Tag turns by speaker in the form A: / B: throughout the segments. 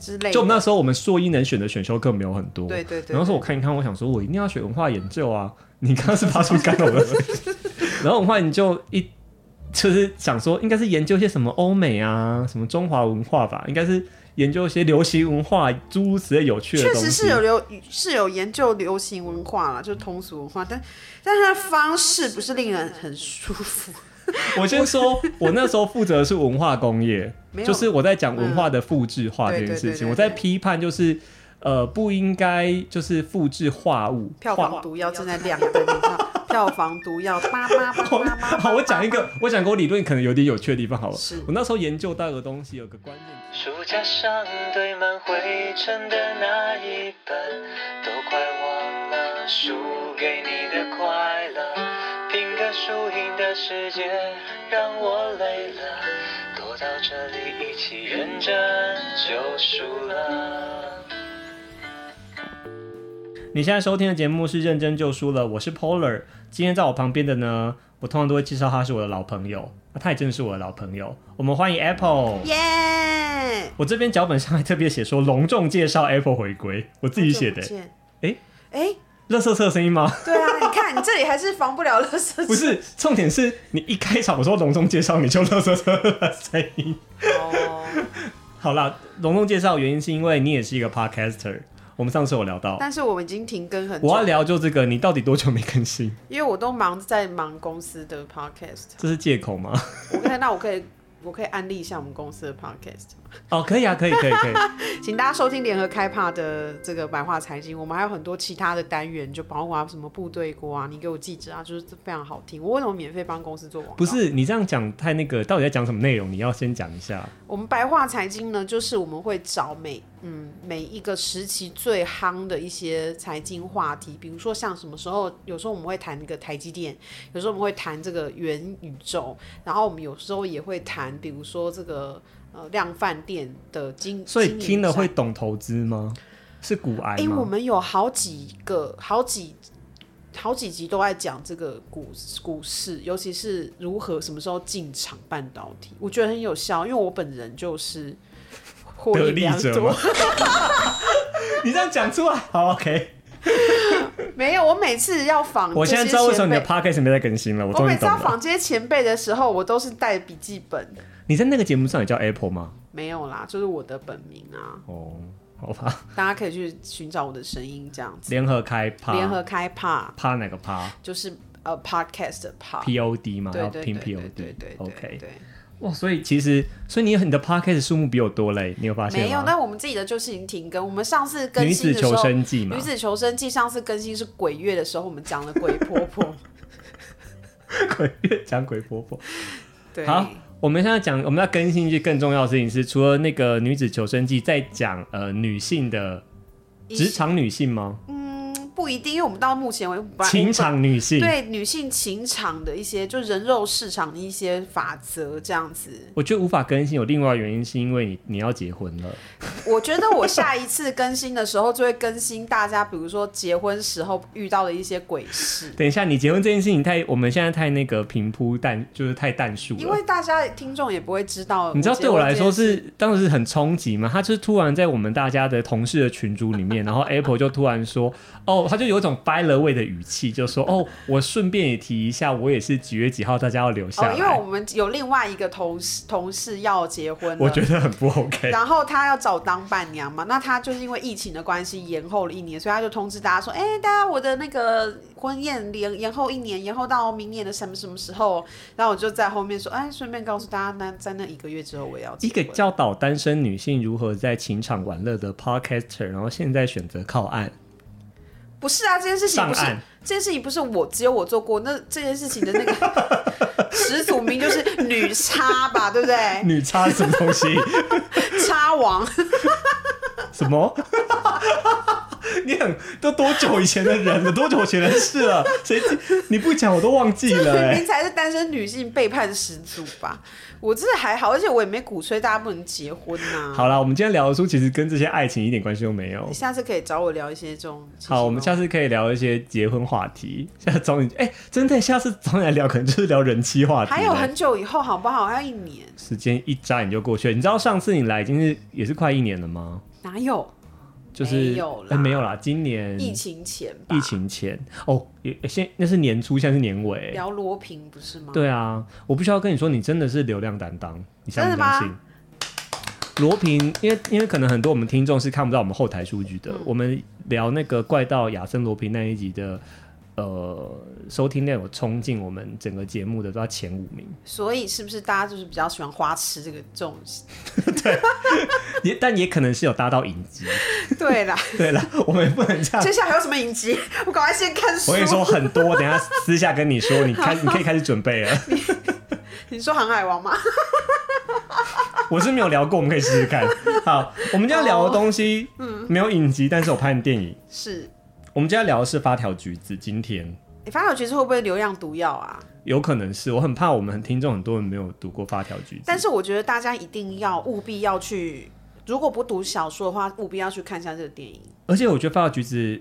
A: 之类的。
B: 就我们那时候我们硕一能选的选修课没有很多。
A: 对对对。
B: 然后说我看一看，我想说我一定要学文化研究啊！你刚刚是发出干扰的。然后文化你就一。就是想说，应该是研究一些什么欧美啊，什么中华文化吧，应该是研究一些流行文化，诸如此类有趣的。确实
A: 是有流，是有研究流行文化啦，就是通俗文化，但但它的方式不是令人很舒服。
B: 我先说，我那时候负责的是文化工业，就是我在讲文化的复制化这件事情，我在批判就是。呃，不应该就是复制化物。
A: 票房毒药正在亮灯，票房毒药，叭叭叭叭叭。
B: 好，我讲一个，我讲个我理论可能有点有趣的地方，好了。是。我那时候研究到一个东西，有个关键。书架上堆满灰尘的那一本，都快忘了输给你的快乐，拼个输赢的世界让我累了，躲到这里一起认真就输了。你现在收听的节目是认真就输了，我是 Polar。今天在我旁边的呢，我通常都会介绍他是我的老朋友，那他也真的是我的老朋友。我们欢迎 Apple，
A: 耶！Yeah!
B: 我这边脚本上还特别写说隆重介绍 Apple 回归，我自己写的。哎哎，垃圾车的声音吗？
A: 对啊，你看你这里还是防不了垃圾车。
B: 不是，重点是你一开场我说隆重介绍，你就垃圾车的声音。哦，好啦，隆重介绍原因是因为你也是一个 Podcaster。我们上次有聊到，
A: 但是我们已经停更很久。
B: 我要聊就这个，你到底多久没更新？
A: 因为我都忙在忙公司的 podcast。
B: 这是借口吗？
A: 我看，那我可以。我可以安利一下我们公司的 podcast 吗？
B: 哦，可以啊，可以，可以，可以，
A: 请大家收听联合开帕的这个白话财经。我们还有很多其他的单元，就包括什么部队锅啊，你给我记着啊，就是非常好听。我为什么免费帮公司做广告？
B: 不是你这样讲太那个，到底在讲什么内容？你要先讲一下。
A: 我们白话财经呢，就是我们会找每嗯每一个时期最夯的一些财经话题，比如说像什么时候，有时候我们会谈那个台积电，有时候我们会谈这个元宇宙，然后我们有时候也会谈。比如说这个呃量饭店的经，
B: 所以听了会懂投资吗？是股癌吗？
A: 因为、欸、我们有好几个、好几好几集都在讲这个股股市，尤其是如何什么时候进场半导体，我觉得很有效，因为我本人就是获利良多。
B: 你这样讲出来，好 OK。
A: 没有，我每次要访，
B: 我现在知道为什么你的 podcast 没在更新了。我，
A: 我每次要访这些前辈的时候，我都是带笔记本。
B: 你在那个节目上也叫 Apple 吗？
A: 没有啦，就是我的本名啊。
B: 哦，好吧。
A: 大家可以去寻找我的声音，这样子。
B: 联合开趴，
A: 联合开趴，
B: 趴哪个趴？
A: 就是呃 podcast 的趴
B: ，P O D 嘛，
A: 对对对
B: 对对
A: 对对
B: ，OK 对。哇，所以其实，所以你你的 podcast 数目比我多嘞，你有发现吗？
A: 没有，那我们自己的就是已经停更。我们上次更新的时候，女子求生记嘛，女子求生记上次更新是鬼月的时候，我们讲了鬼婆婆。
B: 鬼月讲鬼婆婆。
A: 对。
B: 好，我们现在讲，我们要更新一句更重要的事情是，除了那个女子求生记，在讲呃女性的职场女性吗？
A: 不一定，因为我们到目前为止，
B: 情场女性
A: 对女性情场的一些，就人肉市场的一些法则这样子。
B: 我觉得无法更新有另外原因，是因为你你要结婚了。
A: 我觉得我下一次更新的时候，就会更新大家，比如说结婚时候遇到的一些鬼事。
B: 等一下，你结婚这件事情太，我们现在太那个平铺淡，就是太淡数了。
A: 因为大家听众也不会知道，
B: 你知道对我来说是当时是很冲击嘛？他就是突然在我们大家的同事的群组里面，然后 Apple 就突然说，哦。他就有一种 by the way 的语气，就说：“ 哦，我顺便也提一下，我也是几月几号，大家要留下来。”
A: 哦，因为我们有另外一个同事同事要结婚，
B: 我觉得很不 OK。
A: 然后他要找当伴娘嘛，那他就是因为疫情的关系延后了一年，所以他就通知大家说：“哎、欸，大家我的那个婚宴延延后一年，延后到明年的什么什么时候？”然后我就在后面说：“哎，顺便告诉大家，那在那一个月之后我要结婚。”一
B: 个教导单身女性如何在情场玩乐的 Podcaster，然后现在选择靠岸。
A: 不是啊，这件事情不是这件事情不是我只有我做过，那这件事情的那个 始祖名就是女叉吧，对不对？
B: 女叉什么东西？
A: 叉王。
B: 什么？你很都多久以前的人了？多久以前的事了？谁？你不讲我都忘记了、欸。
A: 您才是单身女性背叛始祖吧？我真的还好，而且我也没鼓吹大家不能结婚呐、啊。
B: 好啦，我们今天聊的书其实跟这些爱情一点关系都没有。
A: 你下次可以找我聊一些这种。
B: 好，我们下次可以聊一些结婚话题。下次找你，哎、欸，真的，下次找你来聊，可能就是聊人妻话题。
A: 还有很久以后，好不好？还要一年。
B: 时间一眨眼就过去了。你知道上次你来已经是也是快一年了吗？
A: 哪有？
B: 就是没有，欸、没有啦，今年
A: 疫情前，
B: 疫情前哦，也现那是年初，现在是年尾。
A: 聊罗平不是吗？
B: 对啊，我必须要跟你说，你真的是流量担当，你相不相信？罗平，因为因为可能很多我们听众是看不到我们后台数据的，嗯、我们聊那个怪盗亚森罗平那一集的。呃，收听量有冲进我们整个节目的都要前五名，
A: 所以是不是大家就是比较喜欢花痴这个这种？
B: 对，也但也可能是有搭到影集。
A: 对啦，
B: 对啦，我们也不能这样。
A: 接下来还有什么影集？我赶快先看书。
B: 我跟你说很多，等下私下跟你说，你开你可以开始准备了。
A: 你，你说《航海王》吗？
B: 我是没有聊过，我们可以试试看。好，我们今天聊的东西，嗯，没有影集，但是我拍的电影
A: 是。
B: 我们今天聊的是发条橘子。今天，
A: 你、发条橘子会不会流量毒药啊？
B: 有可能是，我很怕我们听众很多人没有读过发条橘子。
A: 但是我觉得大家一定要务必要去，如果不读小说的话，务必要去看一下这个电影。
B: 而且我觉得发条橘子。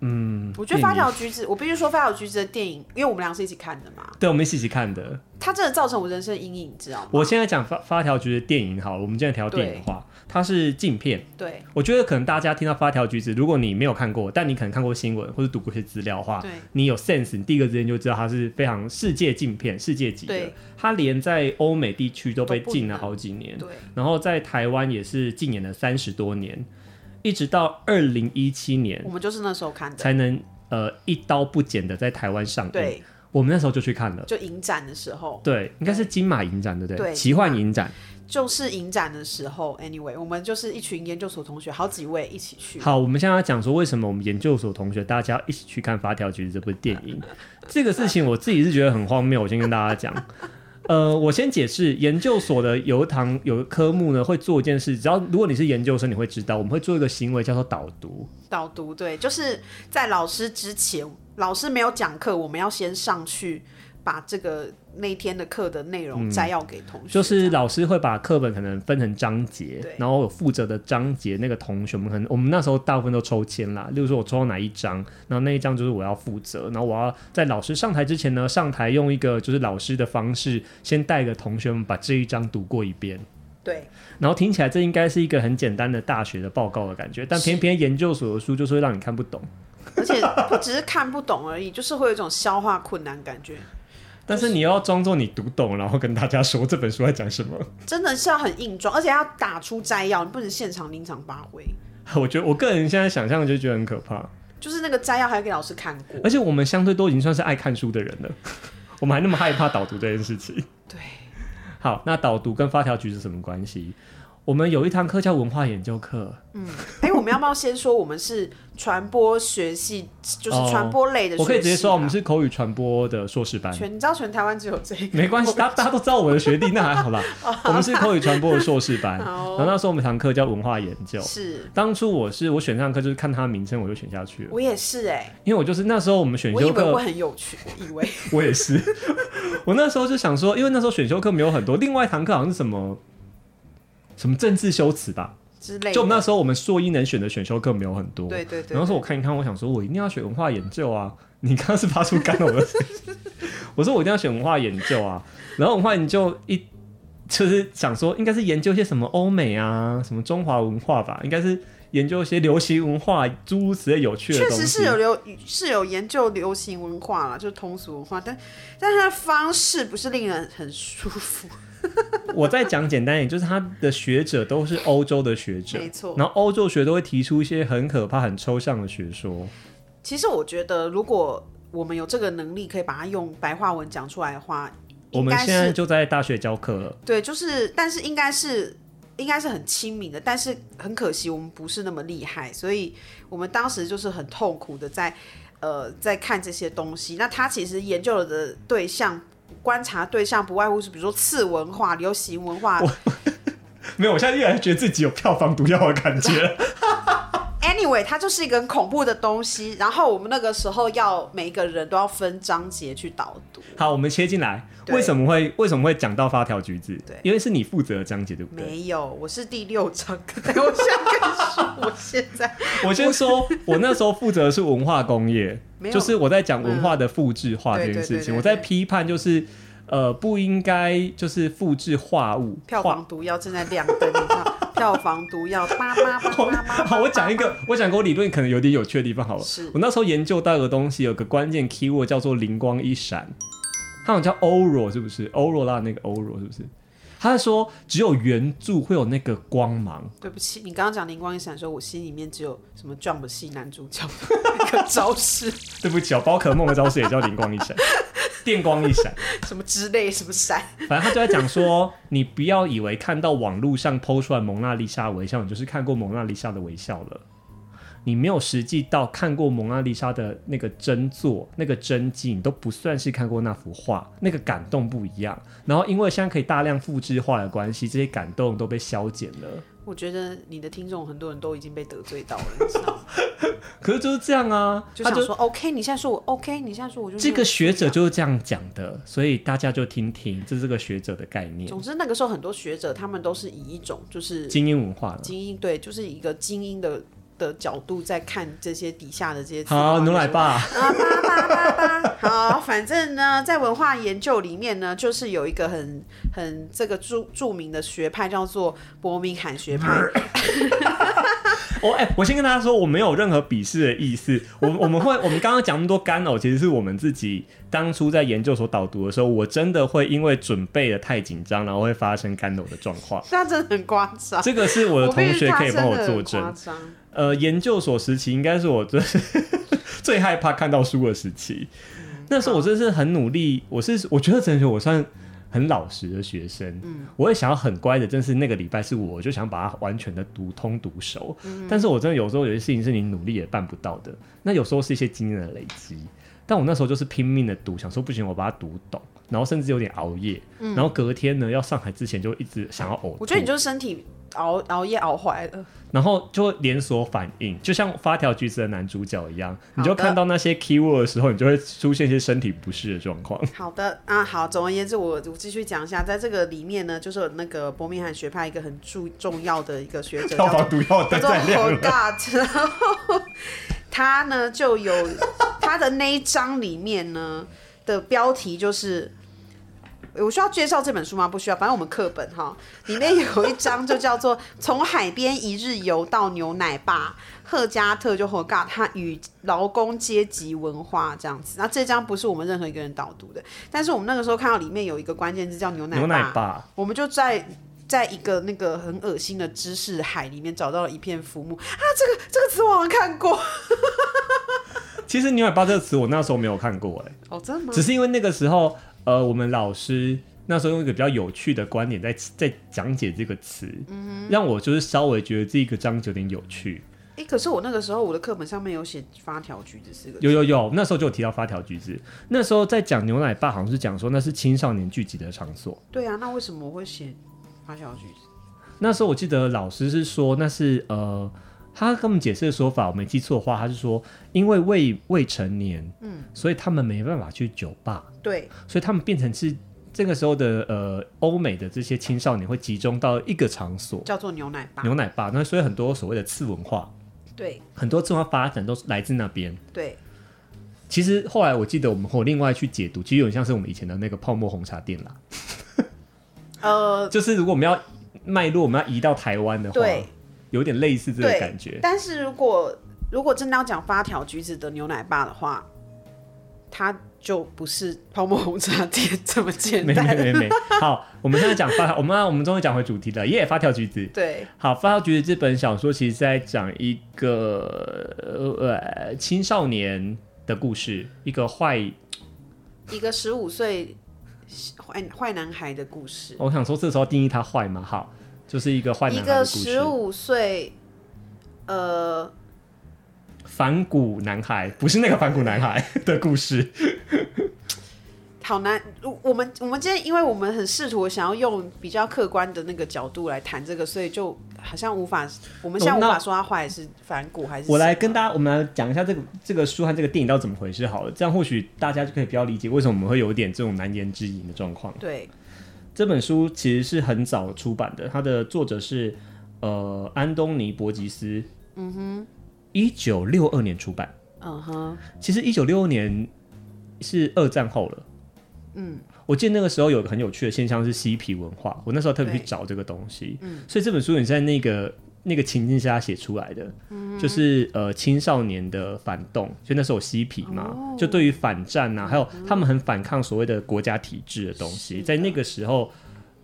B: 嗯，
A: 我觉得发条橘子，我必须说发条橘子的电影，因为我们俩是一起看的嘛。
B: 对，我们一起一起看的。
A: 它真的造成我人生阴影，你知道吗？
B: 我现在讲发发条橘子的电影好了，我们现在聊电影的话，它是镜片。
A: 对，
B: 我觉得可能大家听到发条橘子，如果你没有看过，但你可能看过新闻或者读过一些资料的话，对，你有 sense，你第一个时间就知道它是非常世界镜片，世界级的。它连在欧美地区都被禁了好几年。对，然后在台湾也是禁演了三十多年，一直到二零一七年，
A: 我们就是那时候看的，
B: 才能。呃，一刀不剪的在台湾上映，对，我们那时候就去看了，
A: 就影展的时候，
B: 对，应该是金马影展，对不对？对，奇幻影展
A: 就是影展的时候。Anyway，我们就是一群研究所同学，好几位一起去。
B: 好，我们现在要讲说为什么我们研究所同学大家一起去看《发条橘子》这部电影，这个事情我自己是觉得很荒谬。我先跟大家讲。呃，我先解释，研究所的有一堂有科目呢，会做一件事，只要如果你是研究生，你会知道，我们会做一个行为叫做导读。
A: 导读，对，就是在老师之前，老师没有讲课，我们要先上去。把这个那天的课的内容摘要给同学，嗯，
B: 就是老师会把课本可能分成章节，然后有负责的章节那个同学们可能我们那时候大部分都抽签啦，例如说我抽到哪一章，然后那一章就是我要负责，然后我要在老师上台之前呢，上台用一个就是老师的方式，先带个同学们把这一章读过一遍，
A: 对，
B: 然后听起来这应该是一个很简单的大学的报告的感觉，但偏偏研究所的书就是会让你看不懂，
A: 而且不只是看不懂而已，就是会有一种消化困难感觉。
B: 但是你要装作你读懂，然后跟大家说这本书在讲什么，
A: 真的是要很硬装，而且要打出摘要，你不能现场临场发挥。
B: 我觉得我个人现在想象就觉得很可怕，
A: 就是那个摘要还要给老师看过，
B: 而且我们相对都已经算是爱看书的人了，我们还那么害怕导读这件事情。
A: 对，
B: 好，那导读跟发条橘子是什么关系？我们有一堂课叫文化研究课。嗯，
A: 哎、欸，我们要不要先说我们是传播学系，就是传播类的？
B: 我可以直接说，我们是口语传播的硕士班。
A: 全，你知道全台湾只有这个？
B: 没关系，大大家都知道我的学弟，那还好啦。我们是口语传播的硕士班。然后那时候我们堂课叫文化研究。
A: 是。当
B: 初我是我选上课就是看他的名称我就选下去了。
A: 我也是哎、欸，
B: 因为我就是那时候我们选修
A: 课，很有趣，我以为。
B: 我也是。我那时候就想说，因为那时候选修课没有很多，另外一堂课好像是什么。什么政治修辞吧
A: 之类的，
B: 就我们那时候我们硕一能选的选修课没有很多，
A: 对对对，对。
B: 然后说我看一看，我想说我一定要选文化研究啊！你刚刚是发出干呕的声音，我说我一定要选文化研究啊！然后文化研究一就是想说应该是研究一些什么欧美啊，什么中华文化吧，应该是研究一些流行文化诸如此类有趣的。确实
A: 是有流是有研究流行文化啦，就是通俗文化，但但是它的方式不是令人很舒服。
B: 我再讲简单一点，就是他的学者都是欧洲的学者，
A: 没错。
B: 然后欧洲学都会提出一些很可怕、很抽象的学说。
A: 其实我觉得，如果我们有这个能力，可以把它用白话文讲出来的话，
B: 我们现在就在大学教课了。
A: 对，就是，但是应该是应该是很亲民的，但是很可惜，我们不是那么厉害，所以我们当时就是很痛苦的在呃在看这些东西。那他其实研究的对象。观察对象不外乎是，比如说次文化、流行文化。
B: 没有，我现在越来越觉得自己有票房毒药的感觉。
A: Anyway，它就是一个很恐怖的东西。然后我们那个时候要每一个人都要分章节去导读。
B: 好，我们切进来，为什么会为什么会讲到发条橘子？
A: 对，
B: 因为是你负责的章节，对不对？
A: 没有，我是第六章。我现在跟你说，我现在
B: 我先说，我那时候负责的是文化工业，就是我在讲文化的复制化这件事情，我在批判就是。呃，不应该就是复制化物。
A: 票房毒药正在亮灯，你看，票房毒药，叭叭叭叭叭。
B: 好，我讲一个，我讲个我理论可能有点有趣的地方，好了。是。我那时候研究到一个东西，有个关键 keyword 叫做灵光一闪，它好像叫 aura 是不是？aura 那个 aura 是不是？他说只有原著会有那个光芒。
A: 对不起，你刚刚讲灵光一闪的时候，我心里面只有什么 Jump 系男主角的一个招式。
B: 对不起哦，宝可梦的招式也叫灵光一闪。电光一闪，
A: 什么之类，什么闪，
B: 反正他就在讲说，你不要以为看到网络上 PO 出来蒙娜丽莎微笑，你就是看过蒙娜丽莎的微笑了。你没有实际到看过蒙娜丽莎的那个真作、那个真迹，你都不算是看过那幅画，那个感动不一样。然后因为现在可以大量复制化的关系，这些感动都被消减了。
A: 我觉得你的听众很多人都已经被得罪到了，你知道吗？
B: 可是就是这样啊，
A: 就想说 OK，你现在说我 OK，你现在说我就
B: 这个学者就是这样讲的，所以大家就听听，这是这个学者的概念。
A: 总之那个时候很多学者他们都是以一种就是
B: 精英文化，
A: 精英对，就是一个精英的。的角度在看这些底下的这些
B: 好牛奶爸
A: 啊爸爸爸爸好，反正呢，在文化研究里面呢，就是有一个很很这个著著名的学派叫做伯明翰学派。
B: 我 哎、欸，我先跟大家说，我没有任何鄙视的意思。我我们会，我们刚刚讲那么多干呕，其实是我们自己当初在研究所导读的时候，我真的会因为准备的太紧张，然后会发生干呕的状况。
A: 那真的很夸张。
B: 这个是我的同学可以帮我作证。呃，研究所时期应该是我最 最害怕看到书的时期。嗯、那时候我真的是很努力，我是我觉得真的我算很老实的学生。嗯，我也想要很乖的，真是那个礼拜是我就想把它完全的读通读熟。嗯，但是我真的有时候有些事情是你努力也办不到的。那有时候是一些经验的累积，但我那时候就是拼命的读，想说不行，我把它读懂，然后甚至有点熬夜。嗯，然后隔天呢要上台之前就一直想要呕、嗯。
A: 我觉得你就是身体。熬熬夜熬坏了，
B: 然后就会连锁反应，就像发条橘子的男主角一样，你就看到那些 keyword 的时候，你就会出现一些身体不适的状况。
A: 好的啊，好，总而言之，我我继续讲一下，在这个里面呢，就是那个伯明翰学派一个很重重要的一个学者，
B: 叫做毒药在亮了。
A: 然后他呢就有他的那一章里面呢的标题就是。我需要介绍这本书吗？不需要，反正我们课本哈，里面有一章就叫做《从海边一日游到牛奶爸》，赫加特就和嘎他与劳工阶级文化这样子。那这章不是我们任何一个人导读的，但是我们那个时候看到里面有一个关键字叫牛奶爸，牛奶爸，我们就在在一个那个很恶心的知识海里面找到了一片浮木啊，这个这个词我好像看过。
B: 其实牛奶爸这个词我那时候没有看过哎，
A: 哦，真的吗？
B: 只是因为那个时候。呃，我们老师那时候用一个比较有趣的观点在在讲解这个词，嗯，让我就是稍微觉得这个章节有点有趣。
A: 哎、欸，可是我那个时候我的课本上面有写“发条橘子”四个字，
B: 有有有，那时候就有提到“发条橘子”。那时候在讲牛奶爸，好像是讲说那是青少年聚集的场所。
A: 对啊，那为什么我会写“发条橘子”？
B: 那时候我记得老师是说那是呃。他跟我们解释的说法，我没记错的话，他是说，因为未未成年，嗯，所以他们没办法去酒吧，
A: 对，
B: 所以他们变成是这个时候的呃，欧美的这些青少年会集中到一个场所，
A: 叫做牛奶吧，
B: 牛奶吧。那所以很多所谓的次文化，
A: 对，
B: 很多次文化发展都是来自那边，
A: 对。
B: 其实后来我记得我们会另外去解读，其实有点像是我们以前的那个泡沫红茶店啦，呃，就是如果我们要脉络，我们要移到台湾的话，对。有点类似这个感觉，
A: 但是如果如果真的要讲发条橘子的牛奶爸的话，它就不是泡沫红茶店这么简单。
B: 没没没没，好，我们现在讲发，我们我们终于讲回主题了，耶、yeah，发条橘子。
A: 对，
B: 好，发条橘子这本小说其实在讲一个呃青少年的故事，一个坏
A: 一个十五岁坏坏男孩的故事。
B: 我想说，这时候定义他坏吗？好。就是一个坏男孩的故事。
A: 一个十五岁，呃，
B: 反骨男孩，不是那个反骨男孩的故事。
A: 好难。我们我们今天因为我们很试图想要用比较客观的那个角度来谈这个，所以就好像无法，我们现在无法说他坏是反骨还是。
B: 我来跟大家，我们来讲一下这个这个书和这个电影到底怎么回事好了，这样或许大家就可以比较理解为什么我们会有一点这种难言之隐的状况。
A: 对，
B: 这本书其实是很早出版的，它的作者是呃安东尼·伯吉斯，嗯哼，一九六二年出版，嗯哼，其实一九六二年是二战后了。嗯，我记得那个时候有个很有趣的现象是嬉皮文化，我那时候特别去找这个东西，嗯，所以这本书你在那个那个情境下写出来的，嗯，就是呃青少年的反动，就那时候有嬉皮嘛，哦，就对于反战啊，还有他们很反抗所谓的国家体制的东西，在那个时候，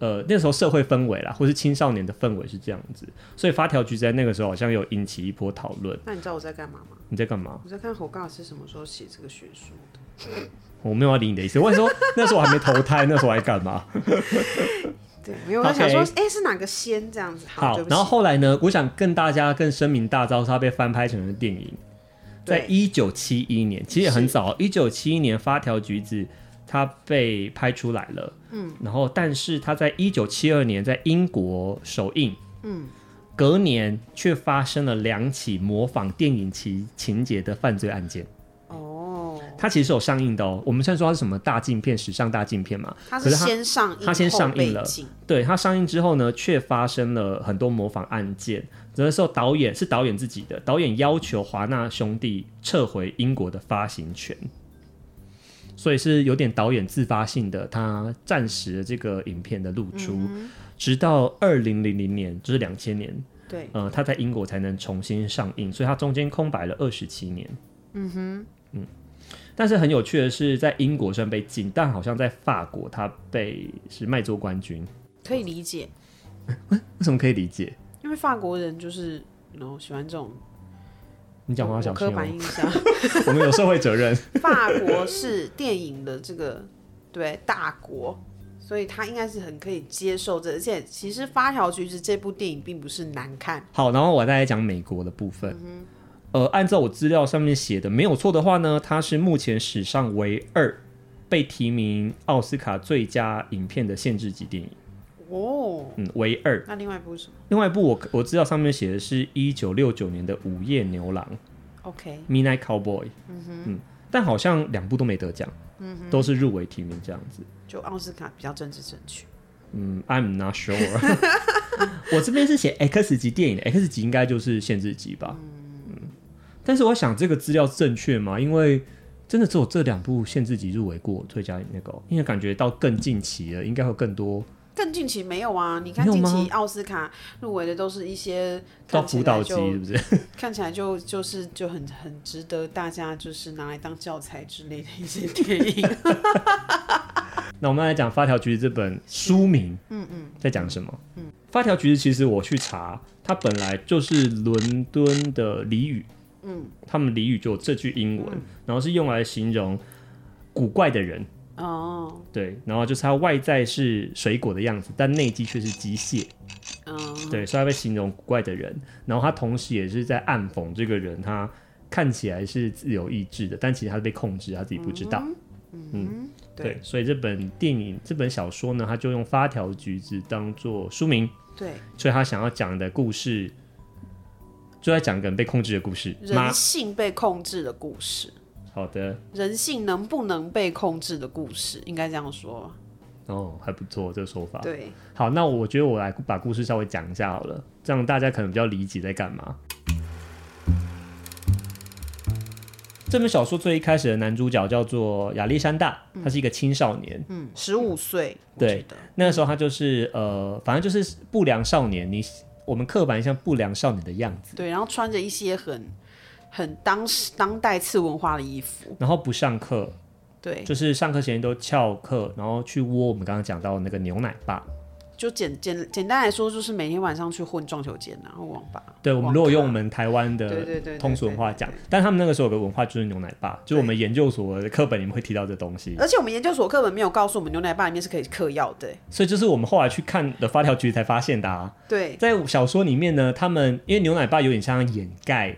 B: 呃那时候社会氛围啦，或是青少年的氛围是这样子，所以发条局在那个时候好像有引起一波讨论。
A: 那你知道我在干嘛吗？
B: 你在干嘛？
A: 我在看侯尬是什么时候写这个学术的。
B: 我没有要理你的意思。我跟你说，那时候我还没投胎，那时候我还干嘛？
A: 对，没有。我想说，哎、是哪个仙这样子？好，
B: 好然后后来呢？我想跟大家更声明大招是，它被翻拍成了电影，在一九七一年，其实也很早。一九七一年，发条橘子它被拍出来了。嗯，然后但是它在一九七二年在英国首映。嗯，隔年却发生了两起模仿电影情情节的犯罪案件。它其实是有上映的哦。我们现在说它是什么大镜片，史上大镜片嘛？
A: 它是先上映，
B: 它先上映了。对，它上映之后呢，却发生了很多模仿案件。有的时候导演是导演自己的，导演要求华纳兄弟撤回英国的发行权，所以是有点导演自发性的，他暂时的这个影片的露出，嗯、直到二零零零年，就是两千年，对，呃，他在英国才能重新上映，所以他中间空白了二十七年。嗯哼，嗯。但是很有趣的是，在英国虽然被禁，但好像在法国，他被是卖座冠军，
A: 可以理解。
B: 为什么可以理解？
A: 因为法国人就是然后喜欢这种。
B: 你讲话要小心哦。
A: 刻板印象，
B: 我们有社会责任。
A: 法国是电影的这个对大国，所以他应该是很可以接受这，而且其实《发条橘子》这部电影并不是难看。
B: 好，然后我再来讲美国的部分。嗯呃，按照我资料上面写的没有错的话呢，它是目前史上唯二被提名奥斯卡最佳影片的限制级电影。哦，嗯，唯二。
A: 那另外一部是什么？
B: 另外一部我我资料上面写的是一九六九年的《午夜牛郎》。OK，Midnight Cowboy。嗯哼，嗯，但好像两部都没得奖，嗯哼，都是入围提名这样子。
A: 就奥斯卡比较政治正确。
B: 嗯，I'm not sure。我这边是写 X 级电影，X 级应该就是限制级吧。嗯但是我想这个资料正确吗？因为真的只有这两部限制级入围过最佳那个，因为感觉到更近期了，应该会更多。
A: 更近期没有啊？你看近期奥斯卡入围的都是一些
B: 到辅导级，是不是？
A: 看起来就就是就很很值得大家就是拿来当教材之类的一些电影。
B: 那我们来讲《发条橘子》这本书名，嗯嗯，在讲什么？嗯，《发条橘子》其实我去查，它本来就是伦敦的俚语。嗯，他们俚语就有这句英文，嗯，然后是用来形容古怪的人哦。对，然后就是他外在是水果的样子，但内机却是机械。哦，对，所以他被形容古怪的人。然后他同时也是在暗讽这个人，他看起来是自由意志的，但其实他是被控制，他自己不知道。嗯，嗯对，对，所以这本电影、这本小说呢，他就用发条橘子当做书名。对，所以他想要讲的故事。就在讲一个被控制的故事，
A: 人性被控制的故事。
B: 好的，
A: 人性能不能被控制的故事，应该这样说。
B: 哦，还不错，这个说法。
A: 对，
B: 好，那我觉得我来把故事稍微讲一下好了，这样大家可能比较理解在干嘛。这本小说最一开始的男主角叫做亚历山大，他是一个青少年，
A: 嗯，十五岁。
B: 对，那个时候他就是呃，反正就是不良少年，你。我们刻板印象不良少女的样子，
A: 对，然后穿着一些很很当时当代次文化的衣服，
B: 然后不上课，
A: 对，
B: 就是上课时间都翘课，然后去窝我们刚刚讲到的那个牛奶吧。
A: 就简简简单来说，就是每天晚上去混撞球间，然后网吧。
B: 对，我们如果用我们台湾的通俗文化讲，但他们那个时候有个文化就是牛奶吧，就是我们研究所的课本里面会提到这东西。
A: 而且我们研究所课本没有告诉我们牛奶吧里面是可以嗑药的，
B: 所以就是我们后来去看的发条局才发现的啊。
A: 对，
B: 在小说里面呢，他们因为牛奶吧有点像掩盖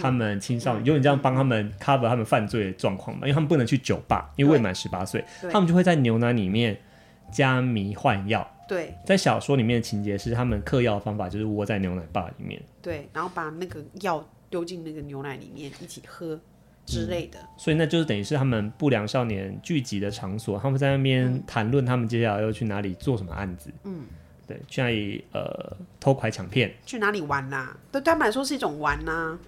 B: 他们青少年，有点这样帮他们 cover 他们犯罪的状况嘛，因为他们不能去酒吧，因为未满十八岁，他们就会在牛奶里面加迷幻药。
A: 对，
B: 在小说里面的情节是，他们嗑药的方法就是窝在牛奶坝里面，
A: 对，然后把那个药丢进那个牛奶里面一起喝之类的。嗯、
B: 所以那就是等于是他们不良少年聚集的场所，他们在那边谈论他们接下来要去哪里做什么案子。嗯，对，去哪里呃偷拐抢骗，
A: 去哪里玩呐、啊？对他们来说是一种玩呐、啊，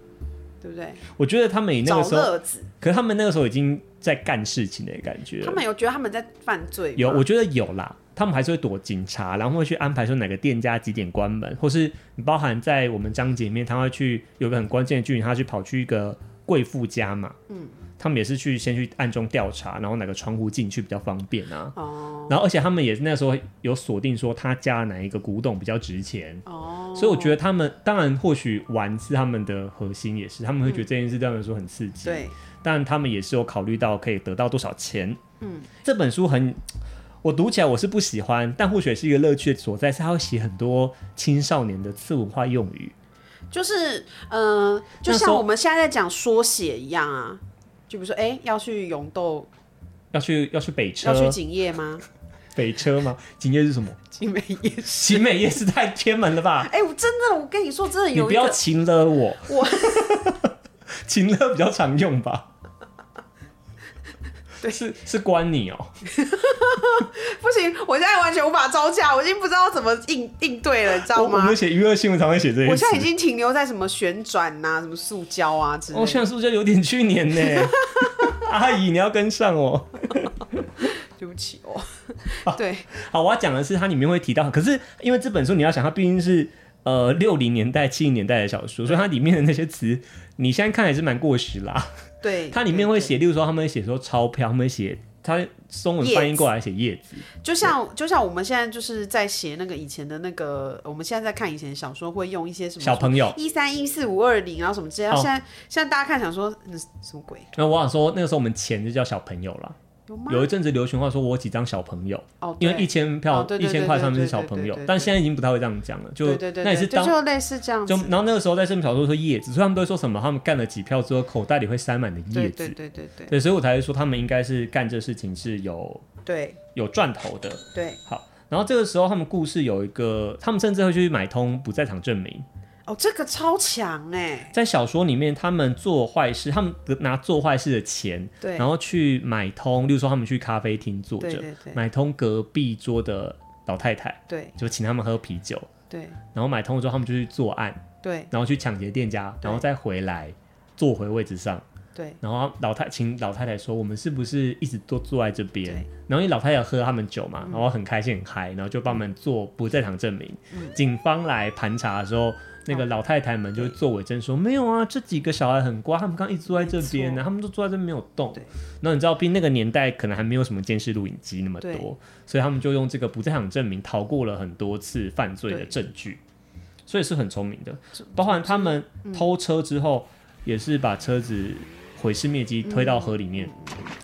A: 对不对？
B: 我觉得他们那个时候，
A: 找乐子，
B: 可是他们那个时候已经在干事情的感觉。
A: 他们有觉得他们在犯罪？
B: 有，我觉得有啦。他们还是会躲警察，然后会去安排说哪个店家几点关门，或是包含在我们章节里面，他会去有个很关键的剧情，他去跑去一个贵妇家嘛，嗯，他们也是去先去暗中调查，然后哪个窗户进去比较方便啊，哦，然后而且他们也是那时候有锁定说他家哪一个古董比较值钱，哦，所以我觉得他们当然或许玩是他们的核心，也是他们会觉得这件事对他们说很刺激，对，但他们也是有考虑到可以得到多少钱，嗯，这本书很。我读起来我是不喜欢，但或许是一个乐趣的所在，是他会写很多青少年的次文化用语，
A: 就是嗯、呃，就像我们现在在讲缩写一样啊，就比如说，哎、欸，要去永豆，
B: 要去要去北车，
A: 要去景业吗？
B: 北车吗？景业是什么？
A: 景美夜市，
B: 景美夜市太偏门了吧？
A: 哎、欸，我真的，我跟你说，真的有，
B: 你不要情勒我，
A: 我
B: 情勒比较常用吧。对，是是关你哦、喔，
A: 不行，我现在完全无法招架，我已经不知道怎么应应对了，你知道吗？
B: 我们写娱乐新闻常会写这些，
A: 我现在已经停留在什么旋转呐、啊，什么塑胶啊之类的。
B: 哦，现在塑胶有点去年呢，阿姨你要跟上哦。
A: 对不起哦，对，
B: 好，我要讲的是它里面会提到，可是因为这本书你要想，它毕竟是呃六零年代、七零年代的小说，所以它里面的那些词，你现在看还是蛮过时啦。
A: 对，
B: 它里面会写，例如说他们会写说钞票，他们会写他中文翻译过来写叶子，
A: 就像就像我们现在就是在写那个以前的那个，我们现在在看以前小说，会用一些什么
B: 小朋友
A: 一三一四五二零，然后什么之类他。现在、哦、现在大家看想说，那什么鬼？
B: 那我想说，那个时候我们钱就叫小朋友了。有一阵子流行话说，我有几张小朋友，哦、因为一千票一千块上面是小朋友，但现在已经不太会这样讲了。就那也是当就
A: 类似这样
B: 然后那个时候在这本小说说叶子，所以他们都会说什么？他们干了几票之后，口袋里会塞满的叶子。对对对对对，对，所以我才会说他们应该是干这事情是有对有赚头的。
A: 对，
B: 好，然后这个时候他们故事有一个，他们甚至会去买通不在场证明。
A: 哦，这个超强哎！
B: 在小说里面，他们做坏事，他们拿做坏事的钱，对，然后去买通，例如说他们去咖啡厅坐着，买通隔壁桌的老太太，对，就请他们喝啤酒，对，然后买通了之后，他们就去作案，对，然后去抢劫店家，然后再回来坐回位置上，对，然后老太请老太太说，我们是不是一直都坐在这边？然后因为老太太喝他们酒嘛，然后很开心很嗨，然后就帮他们做不在场证明。警方来盘查的时候。那个老太太们就会作伪证说没有啊，这几个小孩很乖，他们刚一直坐在这边呢，他们都坐在这边没有动。那你知道，毕竟那个年代可能还没有什么监视录影机那么多，所以他们就用这个不在场证明逃过了很多次犯罪的证据，所以是很聪明的。包含他们偷车之后，也是把车子毁尸灭迹推到河里面。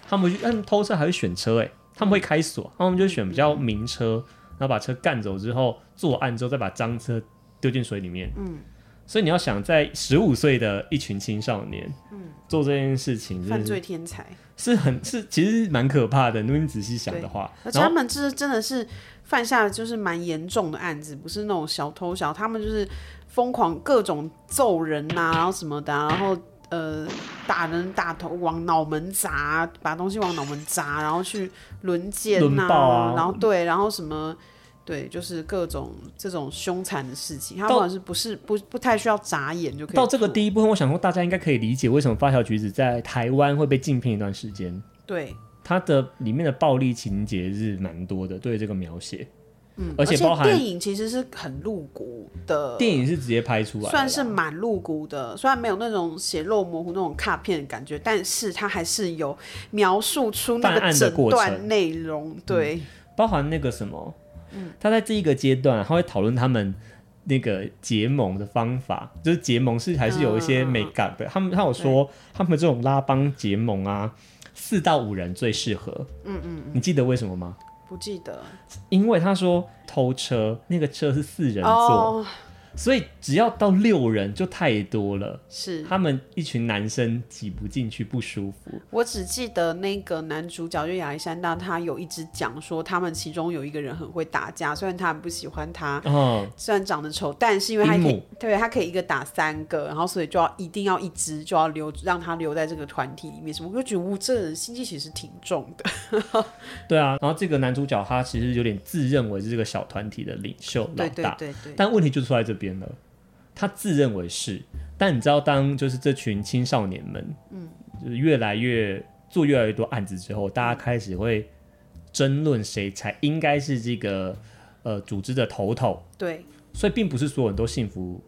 B: 他们去，嗯，偷车还会选车哎，他们会开锁，他们就选比较名车，然后把车干走之后作案之后再把赃车。丢进水里面，嗯，所以你要想，在十五岁的一群青少年，嗯，做这件事情，
A: 犯罪天才。
B: 是很是其实蛮可怕的。如果你仔细想的话，
A: 而且他们这真的是犯下的就是蛮严重的案子，不是那种小偷小，他们就是疯狂各种揍人呐、啊，然后什么的，然后呃打人打头往脑门砸，把东西往脑门砸，然后去轮奸呐，啊、然后对，然后什么。对，就是各种这种凶残的事情，他好像是不是不不太需要眨眼就可以。
B: 到这个第一部分，我想说大家应该可以理解为什么发条橘子在台湾会被禁片一段时间。
A: 对，
B: 它的里面的暴力情节是蛮多的，对这个描写，
A: 嗯，
B: 而且包含
A: 电影其实是很露骨的，
B: 电影是直接拍出来，
A: 算是蛮露骨的，虽然没有那种血肉模糊那种卡片的感觉，但是它还是有描述出那个整段内容，对、嗯，
B: 包含那个什么。他在这一个阶段，他会讨论他们那个结盟的方法，就是结盟是还是有一些美感的。他们他有说，他们这种拉帮结盟啊，四到五人最适合。嗯嗯，你记得为什么吗？
A: 不记得。
B: 因为他说偷车，那个车是四人座，所以只要到六人就太多了，
A: 是
B: 他们一群男生挤不进去，不舒服。
A: 我只记得那个男主角就亚历山大，他有一直讲说，他们其中有一个人很会打架，虽然他很不喜欢他，
B: 哦，
A: 虽然长得丑，但是因为他可以，对，他可以一个打三个，然后所以就要一定要一只就要留，让他留在这个团体里面。什么？我就觉得，哇，这人心机其实挺重的。
B: 对啊，然后这个男主角他其实有点自认为是这个小团体的领袖老大，
A: 对对对对，
B: 但问题就出在这边。了，他自认为是，但你知道，当就是这群青少年们，嗯，就是越来越做越来越多案子之后，大家开始会争论谁才应该是这个呃组织的头头。对，所以并不是所有人都信服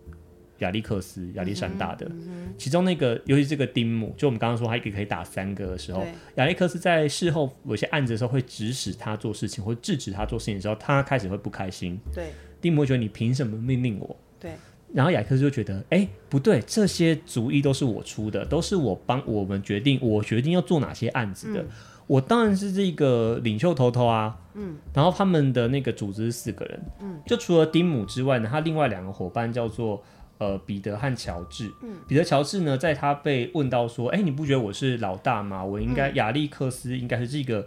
B: 亚历克斯、亚历山大的。嗯嗯、其中那个，尤其这个丁姆，就我们刚刚说他一个可以打三个的时候，亚历克斯在事后有些案子的时候会指使他做事情，或制止他做事情的时候，他开始会不开心。对，丁姆会觉得你凭什么命令我？对，然后亚历克斯就觉得，哎，不对，这些主意都是我出的，都是我帮我们决定，我决定要做哪些案子的，嗯、我当然是这个领袖头头啊。嗯，然后他们的那个组织是四个人，嗯，就除了丁姆之外呢，他另外两个伙伴叫做呃彼得和乔治。嗯，彼得乔治呢，在他被问到说，哎，你不觉得我是老大吗？我应该、嗯、亚历克斯应该是这个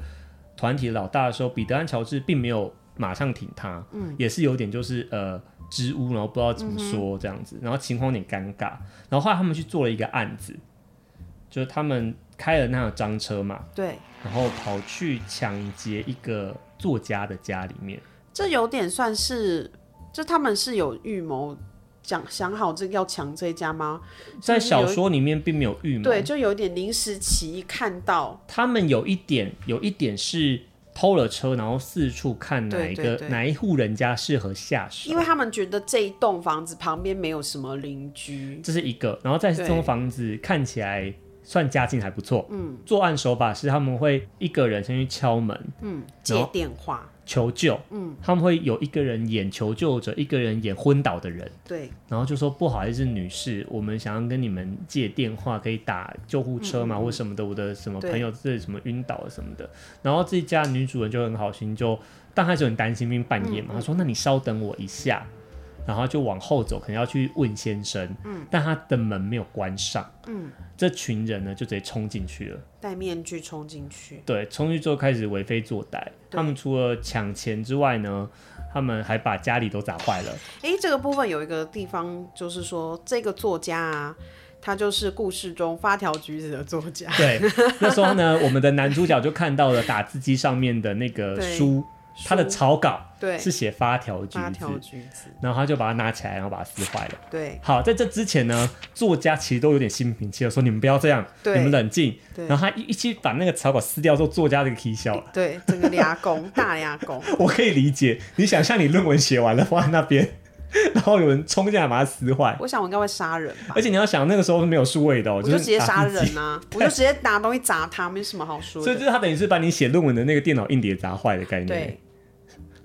B: 团体的老大的时候，彼得和乔治并没有马上挺他，嗯，也是有点就是呃。支吾，然后不知道怎么说这样子，嗯、然后情况有点尴尬。然后后来他们去做了一个案子，就是他们开了那辆赃车嘛，对，然后跑去抢劫一个作家的家里面。
A: 这有点算是，就他们是有预谋，讲想好这个要抢这一家吗？
B: 在小说里面并没有预谋，
A: 对，就有点临时起意看到。
B: 他们有一点，有一点是。偷了车，然后四处看哪一个哪一户人家适合下手，
A: 因为他们觉得这一栋房子旁边没有什么邻居，
B: 这是一个。然后在这栋房子看起来算家境还不错。嗯，作案手法是他们会一个人先去敲门，嗯，
A: 接电话。
B: 求救，嗯，他们会有一个人演求救者，一个人演昏倒的人，对，然后就说不好意思，女士，我们想要跟你们借电话，可以打救护车嘛，嗯、或什么的，我的什么朋友这里什么晕倒了什么的，然后这家女主人就很好心，就但还是很担心，因为半夜嘛，他、嗯、说那你稍等我一下。然后就往后走，可能要去问先生，嗯，但他的门没有关上，嗯，这群人呢就直接冲进去了，
A: 戴面具冲进去，
B: 对，冲进去之后开始为非作歹。他们除了抢钱之外呢，他们还把家里都砸坏了。
A: 哎，这个部分有一个地方就是说，这个作家啊，他就是故事中发条橘子的作家。
B: 对，那时候呢，我们的男主角就看到了打字机上面的那个书。他的草稿对是写发条橘子，然后他就把它拿起来，然后把它撕坏了。对，好，在这之前呢，作家其实都有点心平气和，说你们不要这样，你们冷静。然后他一一起把那个草稿撕掉之后，作家这个起笑了。
A: 对，整个俩工 大俩工。
B: 我可以理解，你想象你论文写完了放在那边，然后有人冲进来把它撕坏，
A: 我想我应该会杀人吧。
B: 而且你要想那个时候是没有数位的，我
A: 就直接杀人啊，我就直接拿东西砸他，没什么好说的。
B: 所以就是他等于是把你写论文的那个电脑硬碟砸坏的概念。对。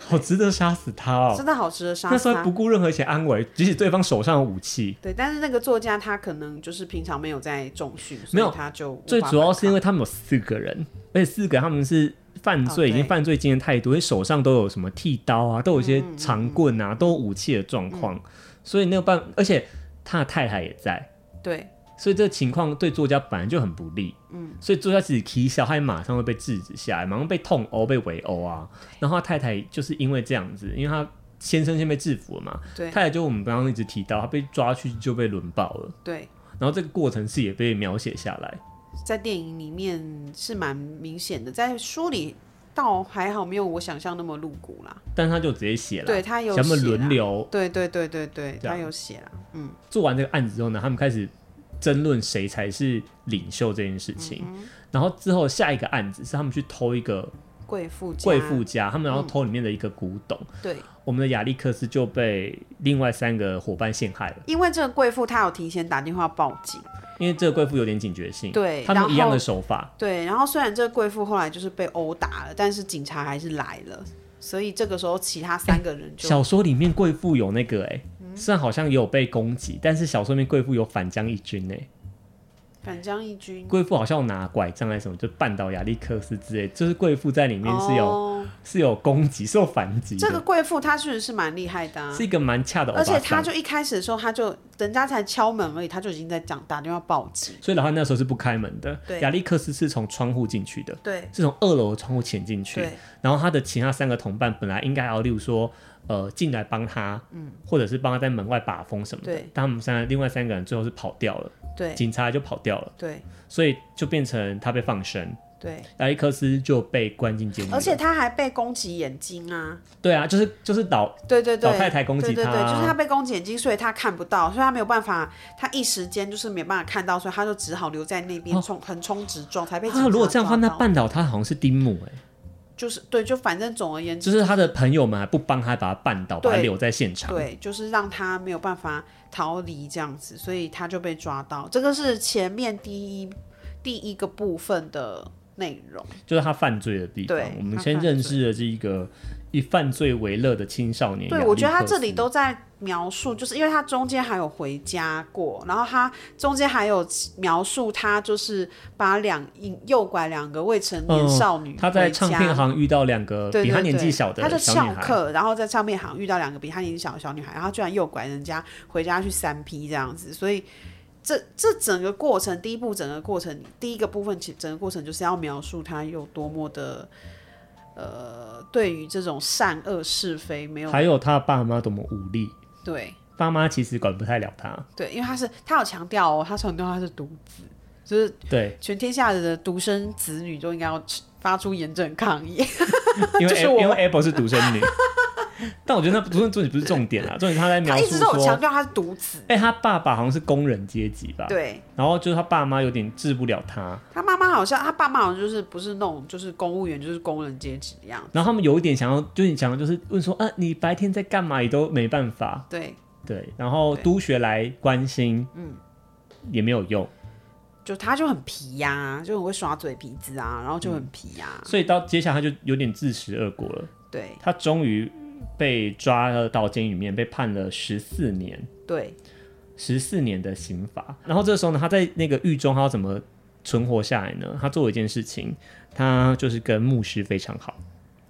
B: 好值得杀死他哦！
A: 真的好值得杀死他。
B: 那时候不顾任何一些安危，即使对方手上有武器。
A: 对，但是那个作家他可能就是平常没有在重训，没有他就
B: 最主要是因为他们有四个人，而且四个他们是犯罪，哦、已经犯罪经验太多，因为手上都有什么剃刀啊，都有一些长棍啊，嗯、都有武器的状况，嗯、所以那个办，而且他的太太也在。对。所以这个情况对作家本来就很不利，嗯，所以做下自己啼笑，他也马上会被制止下来，马上被痛殴、被围殴啊。然后他太太就是因为这样子，因为他先生先被制服了嘛，对，太太就我们刚刚一直提到，他被抓去就被轮爆了，对。然后这个过程是也被描写下来，
A: 在电影里面是蛮明显的，在书里倒还好，没有我想象那么露骨啦。
B: 但他就直接写了，
A: 对他有写，他
B: 们轮流，
A: 对对对对对，他有写了，嗯。
B: 做完这个案子之后呢，他们开始。争论谁才是领袖这件事情，嗯、然后之后下一个案子是他们去偷一个
A: 贵妇
B: 贵妇家，他们然后偷里面的一个古董。嗯、对，我们的亚历克斯就被另外三个伙伴陷害了。
A: 因为这个贵妇她有提前打电话报警，
B: 因为这个贵妇有点警觉性。
A: 对，
B: 他们一样的手法。对，
A: 然后虽然这个贵妇后来就是被殴打了，但是警察还是来了，所以这个时候其他三个人就、
B: 欸、小说里面贵妇有那个哎、欸。虽然好像也有被攻击，但是小说里面贵妇有反将一军呢。
A: 反将一军，
B: 贵妇好像拿拐杖还是什么，就绊倒亚历克斯之类，就是贵妇在里面是有、哦、是有攻击，是有反击。
A: 这个贵妇她确实是蛮厉害的、啊，
B: 是一个蛮恰的，
A: 而且她就一开始的时候，她就人家才敲门而已，她就已经在讲打电话报警。
B: 所以老汉那时候是不开门的，对，亚历克斯是从窗户进去的，
A: 对，
B: 是从二楼的窗户潜进去，对，然后他的其他三个同伴本来应该要，例如说。呃，进来帮他，嗯，或者是帮他在门外把风什么的。对，但他们三个另外三个人最后是跑掉了。对，警察就跑掉了。对，所以就变成他被放生。对，亚历克斯就被关进监狱。
A: 而且他还被攻击眼睛啊。
B: 对啊，就是就是老
A: 对对对
B: 老太太攻击他，对对对，
A: 就是他被攻击眼睛，所以他看不到，所以他没有办法，他一时间就是没办法看到，所以他就只好留在那边冲横冲直撞，才被警察抓到。
B: 他如果这样的话，那绊倒他好像是丁姆哎、欸。
A: 就是对，就反正总而言之，
B: 就是他的朋友们还不帮他把他绊倒，把他留在现场。
A: 对，就是让他没有办法逃离这样子，所以他就被抓到。这个是前面第一第一个部分的内容，
B: 就是他犯罪的地方。我们先认识了这一个以犯罪为乐的青少年。
A: 对，我觉得他这里都在。描述就是因为他中间还有回家过，然后他中间还有描述他就是把两诱拐两个未成年少女、嗯。
B: 他在唱片行遇到两个比他年纪小的小女孩，
A: 他就翘课，然后在唱片行遇到两个比他年纪小的小女孩，然后居然诱拐人家回家去三 P 这样子，所以这这整个过程，第一步整个过程，第一个部分其整个过程就是要描述他有多么的。呃，对于这种善恶是非没有，
B: 还有他爸妈多么无力。
A: 对，
B: 爸妈其实管不太了他。
A: 对，因为他是他有强调哦，他强调他是独子，就是对全天下的独生子女都应该要发出严正抗议。
B: 因为因为 Apple 是独生女，但我觉得那独生子女不是重点啊，重点他在描述说，他一直都有
A: 强调他是独子。
B: 哎，他爸爸好像是工人阶级吧？对。然后就是他爸妈有点治不了他。
A: 他妈妈好像，他爸妈好像就是不是那种就是公务员，就是工人阶级的样子。
B: 然后他们有一点想要，就是想要就是问说，啊，你白天在干嘛？也都没办法。
A: 对
B: 对。然后督学来关心，嗯，也没有用。
A: 就他就很皮呀、啊，就很会耍嘴皮子啊，然后就很皮呀、啊嗯。
B: 所以到接下来他就有点自食恶果了。
A: 对。他
B: 终于被抓了到监狱里面，被判了十四年。
A: 对。
B: 十四年的刑罚。然后这个时候呢，他在那个狱中，他要怎么存活下来呢？他做了一件事情，他就是跟牧师非常好。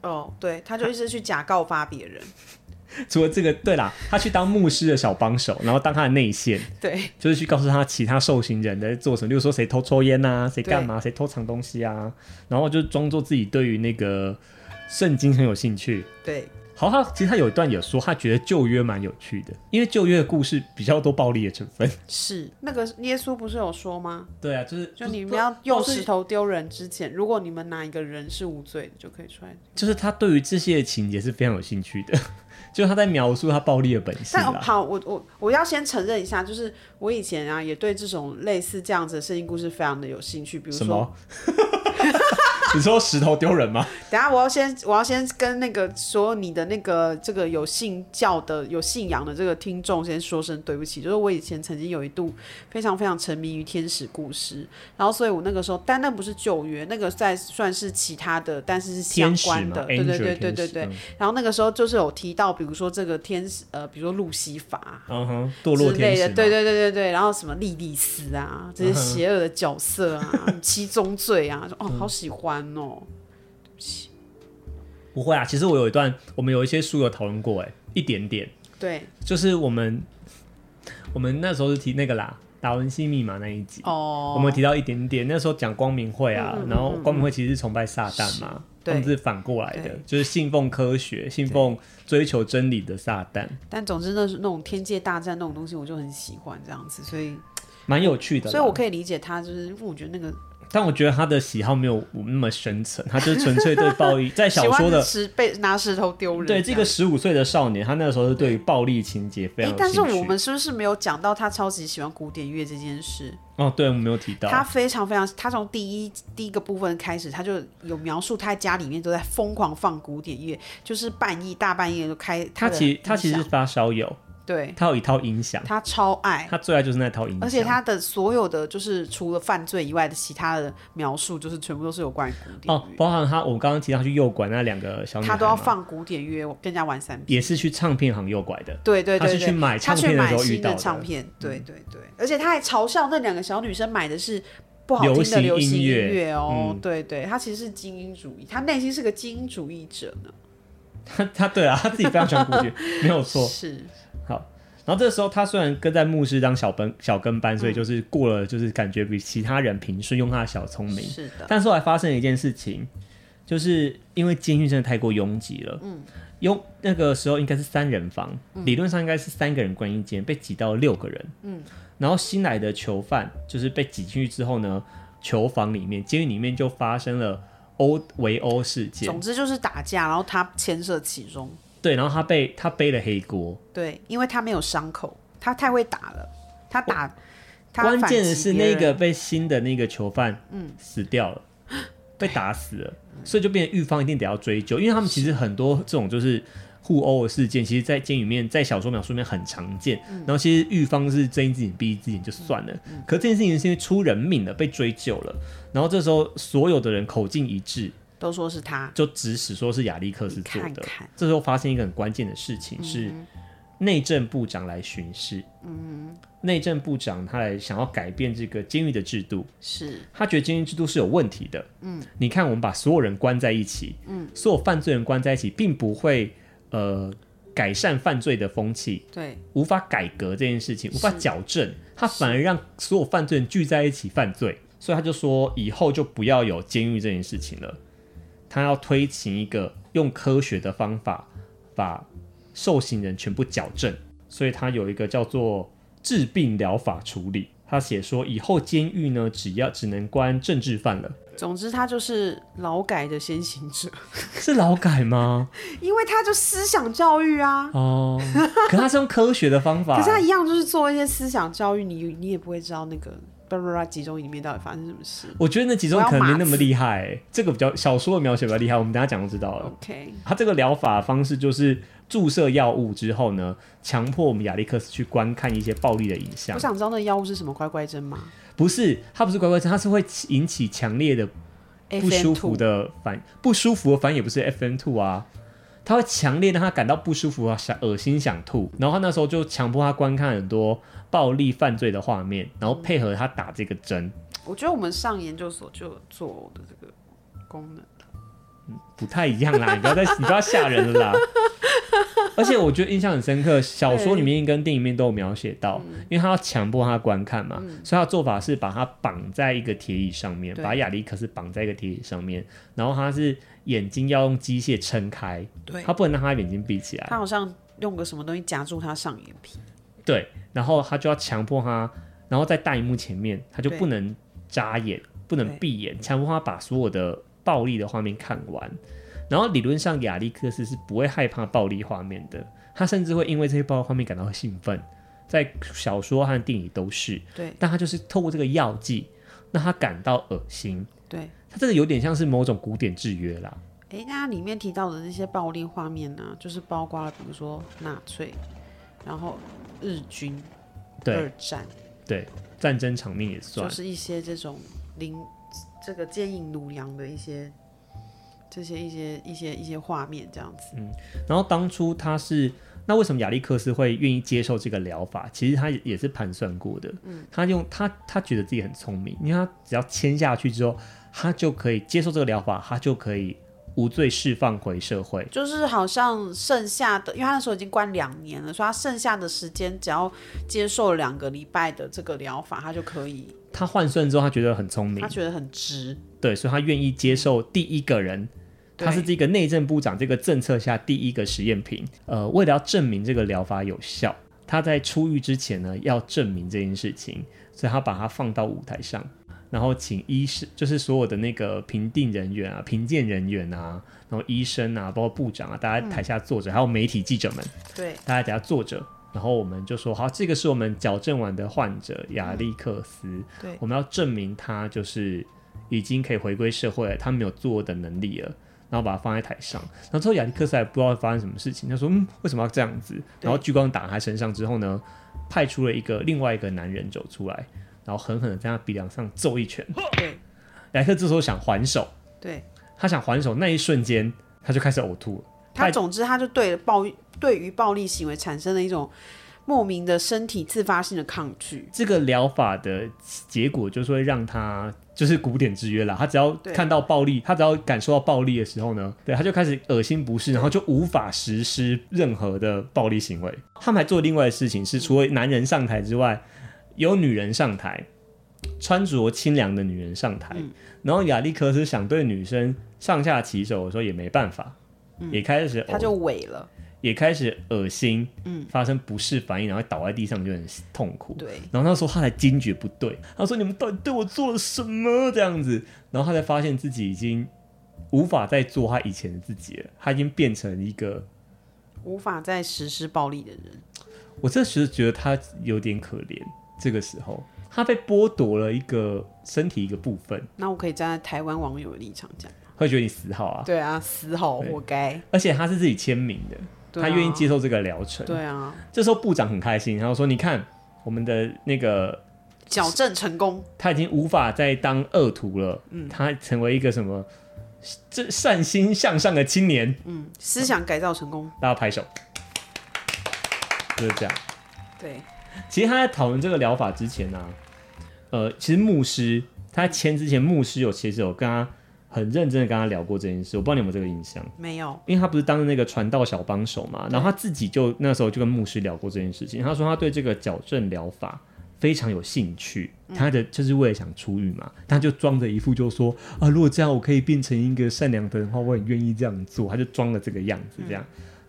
A: 哦，对，他就一直去假告发别人。
B: 除了这个，对啦，他去当牧师的小帮手，然后当他的内线，
A: 对，
B: 就是去告诉他其他受刑人在做什么，例如说谁偷抽烟啊，谁干嘛，谁偷藏东西啊，然后就装作自己对于那个圣经很有兴趣，
A: 对。
B: 好，他其实他有一段也说，他觉得旧约蛮有趣的，因为旧约的故事比较多暴力的成分。
A: 是那个耶稣不是有说吗？
B: 对啊，就是
A: 就你们要用石头丢人之前，如果你们哪一个人是无罪的，就可以出来。
B: 就是他对于这些情节是非常有兴趣的，就是他在描述他暴力的本性。
A: 但好，我我我要先承认一下，就是我以前啊也对这种类似这样子的圣经故事非常的有兴趣，比如说。什么
B: 你说石头丢人吗？
A: 等下我要先我要先跟那个说你的那个这个有信教的有信仰的这个听众先说声对不起，就是我以前曾经有一度非常非常沉迷于天使故事，然后所以我那个时候，但那不是旧约，那个在算是其他的，但是是相关的，对对对对对对。然后那个时候就是有提到，比如说这个天使呃，比如说路西法，
B: 嗯哼，堕落天使，
A: 对对对对对，然后什么莉莉丝啊，这些邪恶的角色啊，七宗罪啊，哦，好喜欢。哦，对不起，
B: 不会啊。其实我有一段，我们有一些书有讨论过，哎，一点点。
A: 对，
B: 就是我们我们那时候是提那个啦，达文西密码那一集哦，我们提到一点点。那时候讲光明会啊，嗯嗯嗯嗯，然后光明会其实是崇拜撒旦嘛，他们是反过来的，就是信奉科学、信奉追求真理的撒旦。
A: 但总之，那是那种天界大战那种东西，我就很喜欢这样子，所以
B: 蛮有趣的。
A: 所以我可以理解他，就是因为我觉得那个。
B: 但我觉得他的喜好没有那么深层，他就是纯粹对暴力，在小说的
A: 石被拿石头丢人。
B: 对这个十五岁的少年，他那个时候是对于暴力情节非常。
A: 但是我们是不是没有讲到他超级喜欢古典乐这件事？
B: 哦，对，我们没有提到。
A: 他非常非常，他从第一第一个部分开始，他就有描述他在家里面都在疯狂放古典乐，就是半夜大半夜就开。
B: 他其实他其实是发烧友。
A: 对，
B: 他有一套音响，
A: 他超爱，
B: 他最爱就是那套音响，
A: 而且他的所有的就是除了犯罪以外的其他的描述，就是全部都是有关于古典
B: 哦，包含他我刚刚提到他去诱拐那两个小女孩，
A: 他都要放古典乐，跟人家玩三 P，
B: 也是去唱片行诱拐的，
A: 对对对，
B: 他是去买唱片的时候遇到的，
A: 唱片，对对对，而且他还嘲笑那两个小女生买的是不好听的流行音乐哦，嗯、对对，他其实是精英主义，他内心是个精英主义者呢。
B: 他他对啊，他自己非常喜欢古典，没有错。
A: 是。
B: 好，然后这个时候他虽然跟在牧师当小跟小跟班，所以就是过了，就是感觉比其他人平顺，用他的小聪明。
A: 是的。
B: 但是后来发生了一件事情，就是因为监狱真的太过拥挤了。嗯。拥那个时候应该是三人房，嗯、理论上应该是三个人关一间，被挤到了六个人。嗯。然后新来的囚犯就是被挤进去之后呢，囚房里面、监狱里面就发生了。殴围殴事件，
A: 总之就是打架，然后他牵涉其中。
B: 对，然后他被他背了黑锅。
A: 对，因为他没有伤口，他太会打了，他打。
B: 关键的是那个被新的那个囚犯，嗯，死掉了，嗯、被打死了，所以就变成狱方一定得要追究，因为他们其实很多这种就是。互殴的事件，其实，在监狱里面，在小说描述里面很常见。嗯、然后，其实狱方是睁一只眼闭一只眼就算了，可这件事情是因为出人命了，被追究了。然后这时候，所有的人口径一致，
A: 都说是他，
B: 就指使说是亚历克斯做的。
A: 看看
B: 这时候发现一个很关键的事情，嗯、是内政部长来巡视。嗯，内政部长他来想要改变这个监狱的制度，
A: 是
B: 他觉得监狱制度是有问题的。嗯，你看，我们把所有人关在一起，嗯，所有犯罪人关在一起，并不会。呃，改善犯罪的风气，
A: 对，
B: 无法改革这件事情，无法矫正，他反而让所有犯罪人聚在一起犯罪，所以他就说以后就不要有监狱这件事情了，他要推行一个用科学的方法把受刑人全部矫正，所以他有一个叫做治病疗法处理，他写说以后监狱呢，只要只能关政治犯了。
A: 总之，他就是劳改的先行者。
B: 是劳改吗？
A: 因为他就思想教育啊。
B: 哦。可他是用科学的方法。
A: 可是他一样就是做一些思想教育，你你也不会知道那个集中营里面到底发生什么事。
B: 我觉得那集中可能没那么厉害。这个比较小说的描写比较厉害，我们等下讲就知道了。
A: OK。
B: 他这个疗法方式就是注射药物之后呢，强迫我们亚历克斯去观看一些暴力的影像。
A: 我想知道那药物是什么乖乖针吗？
B: 不是，它不是乖乖针，它是会引起强烈的不舒服的反 FM2 不舒服的反应，也不是 FN two 啊，它会强烈让他感到不舒服啊，想恶心想吐，然后他那时候就强迫他观看很多暴力犯罪的画面，然后配合他打这个针。
A: 我觉得我们上研究所就有做的这个功能。
B: 嗯，不太一样啦，你不要再你不要吓人了啦。而且我觉得印象很深刻，小说里面跟电影里面都有描写到，因为他要强迫他观看嘛，嗯、所以他的做法是把他绑在一个铁椅上面，把亚历克斯绑在一个铁椅上面，然后他是眼睛要用机械撑开，对，他不能让他眼睛闭起来，
A: 他好像用个什么东西夹住他上眼皮，
B: 对，然后他就要强迫他，然后在大荧幕前面他就不能眨眼，不能闭眼，强迫他把所有的暴力的画面看完。然后理论上，亚历克斯是不会害怕暴力画面的，他甚至会因为这些暴力画面感到兴奋，在小说和电影都是。
A: 对，
B: 但他就是透过这个药剂，让他感到恶心。
A: 对，
B: 他这个有点像是某种古典制约啦。
A: 诶，那里面提到的那些暴力画面呢，就是包括了比如说纳粹，然后日军，
B: 对
A: 二战，
B: 对，战争场面也算，
A: 就是一些这种零这个奸淫掳羊的一些。这些一些一些一些画面这样子，
B: 嗯，然后当初他是那为什么亚历克斯会愿意接受这个疗法？其实他也是盘算过的，嗯，他用他他觉得自己很聪明，因为他只要签下去之后，他就可以接受这个疗法，他就可以无罪释放回社会。
A: 就是好像剩下的，因为他那时候已经关两年了，所以他剩下的时间只要接受两个礼拜的这个疗法，他就可以。
B: 他换算之后，他觉得很聪明，
A: 他觉得很值，
B: 对，所以他愿意接受第一个人。他是这个内政部长这个政策下第一个实验品。呃，为了要证明这个疗法有效，他在出狱之前呢，要证明这件事情，所以他把它放到舞台上，然后请医生，就是所有的那个评定人员啊、评鉴人员啊，然后医生啊，包括部长啊，大家台下坐着，嗯、还有媒体记者们，
A: 对，
B: 大家底下坐着，然后我们就说，好，这个是我们矫正完的患者亚历克斯，嗯、对，我们要证明他就是已经可以回归社会了，他没有作恶的能力了。然后把它放在台上。然后之后亚历克斯还不知道发生什么事情，他说：“嗯，为什么要这样子？”然后聚光打他身上之后呢，派出了一个另外一个男人走出来，然后狠狠的在他鼻梁上揍一拳。
A: 对，
B: 莱克这时候想还手，
A: 对，
B: 他想还手那一瞬间，他就开始呕吐了。
A: 他总之他就对暴对于暴力行为产生了一种。莫名的身体自发性的抗拒，
B: 这个疗法的结果就是会让他就是古典制约了。他只要看到暴力，他只要感受到暴力的时候呢，对，他就开始恶心不适，然后就无法实施任何的暴力行为。他们还做另外的事情是，除了男人上台之外，有女人上台，穿着清凉的女人上台。嗯、然后亚历克斯想对女生上下其手的时候也没办法，嗯、也开始
A: 他就萎了。
B: 也开始恶心，嗯，发生不适反应，然后倒在地上就很痛苦。
A: 对，
B: 然后那时候他才惊觉不对，他说：“你们到底对我做了什么？”这样子，然后他才发现自己已经无法再做他以前的自己了，他已经变成一个
A: 无法再实施暴力的人。
B: 我这时觉得他有点可怜，这个时候他被剥夺了一个身体一个部分。
A: 那我可以站在台湾网友的立场讲，
B: 会觉得你死好啊？
A: 对啊，死好活该。
B: 而且他是自己签名的。他愿意接受这个疗程，
A: 对啊。
B: 这时候部长很开心，然后说：“你看，我们的那个
A: 矫正成功，
B: 他已经无法再当恶徒了。嗯，他成为一个什么这善心向上的青年。
A: 嗯，思想改造成功，
B: 大家拍手，就是这样。
A: 对，
B: 其实他在讨论这个疗法之前呢、啊，呃，其实牧师他在签之前，牧师有其实有跟他。很认真的跟他聊过这件事，我不知道你有没有这个印象？
A: 没有，
B: 因为他不是当那个传道小帮手嘛，然后他自己就那时候就跟牧师聊过这件事情。他说他对这个矫正疗法非常有兴趣，他的就是为了想出狱嘛，他就装着一副就说啊，如果这样我可以变成一个善良的人的话，我很愿意这样做。他就装了这个样子这样，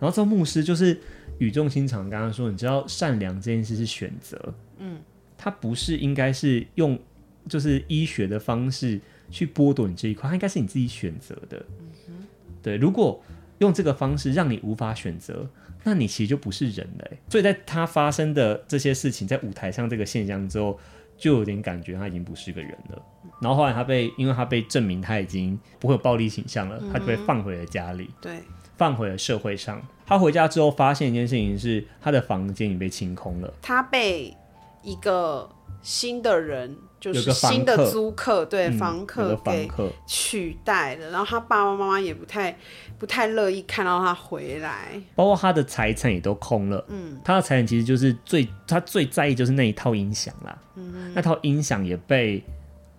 B: 然后这个牧师就是语重心长跟他说，你知道善良这件事是选择，嗯，他不是应该是用就是医学的方式。去剥夺你这一块，他应该是你自己选择的。嗯哼，对。如果用这个方式让你无法选择，那你其实就不是人了。所以，在他发生的这些事情，在舞台上这个现象之后，就有点感觉他已经不是个人了。然后后来他被，因为他被证明他已经不会有暴力倾向了，他就被放回了家里。
A: 对，
B: 放回了社会上。他回家之后发现一件事情是，他的房间已经被清空了。
A: 他被一个新的人。就是新的租客，对房客给取代了，然后他爸爸妈妈也不太不太乐意看到他回来，
B: 包括他的财产也都空了。嗯，他的财产其实就是最他最在意就是那一套音响啦。嗯，那套音响也被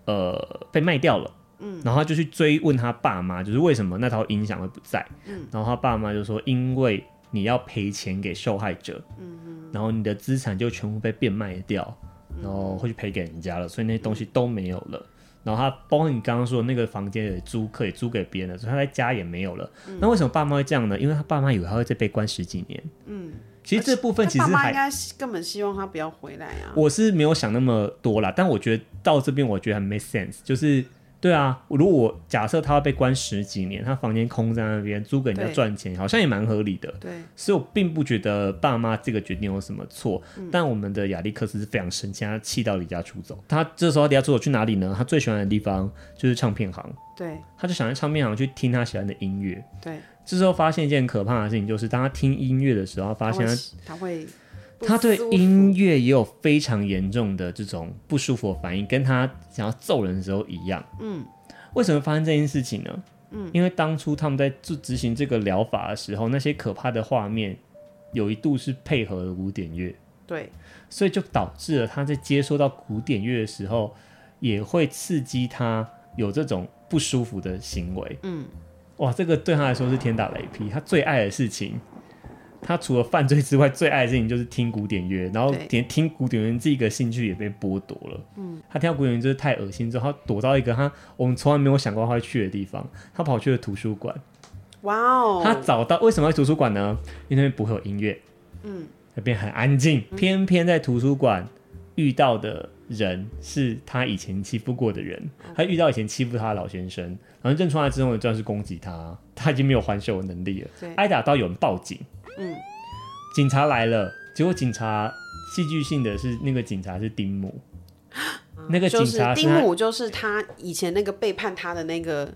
B: 呃被卖掉了。嗯，然后他就去追问他爸妈，就是为什么那套音响会不在？嗯，然后他爸妈就说，因为你要赔钱给受害者。嗯嗯，然后你的资产就全部被变卖掉。然后会去赔给人家了，所以那些东西都没有了。嗯、然后他包括你刚刚说的那个房间的租客也租给别人了，所以他在家也没有了。嗯、那为什么爸妈会这样呢？因为他爸妈以为他会再被关十几年。嗯，其实这部分其实还
A: 爸妈应该根本希望他不要回来啊。
B: 我是没有想那么多啦，但我觉得到这边我觉得很没 sense，就是。对啊，如果我假设他要被关十几年，他房间空在那边租给人家赚钱，好像也蛮合理的。
A: 对，
B: 所以我并不觉得爸妈这个决定有什么错。嗯、但我们的亚历克斯是非常生气，他气到离家出走。他这时候离家出走去哪里呢？他最喜欢的地方就是唱片行。
A: 对，
B: 他就想在唱片行去听他喜欢的音乐。
A: 对，
B: 这时候发现一件可怕的事情，就是当他听音乐的时候，发现他
A: 他会。
B: 他对音乐也有非常严重的这种不舒服的反应，跟他想要揍人的时候一样。嗯，为什么发生这件事情呢？嗯，因为当初他们在做执行这个疗法的时候，那些可怕的画面有一度是配合了古典乐。
A: 对，
B: 所以就导致了他在接收到古典乐的时候，也会刺激他有这种不舒服的行为。嗯，哇，这个对他来说是天打雷劈，他最爱的事情。他除了犯罪之外，最爱的事情就是听古典乐，然后连听古典乐这个兴趣也被剥夺了。嗯，他听到古典乐就是太恶心，之后他躲到一个他我们从来没有想过他会去的地方，他跑去了图书馆。
A: 哇哦！
B: 他找到为什么在图书馆呢？因为那边不会有音乐。嗯，那边很安静。偏偏在图书馆遇到的人是他以前欺负过的人，他遇到以前欺负他的老先生，然后认出来之后，就算是攻击他，他已经没有还手的能力了。对，挨打到有人报警。嗯，警察来了，结果警察戏剧性的是那个警察是丁母，嗯、那个警察
A: 丁母就是他以前那个背叛他的那个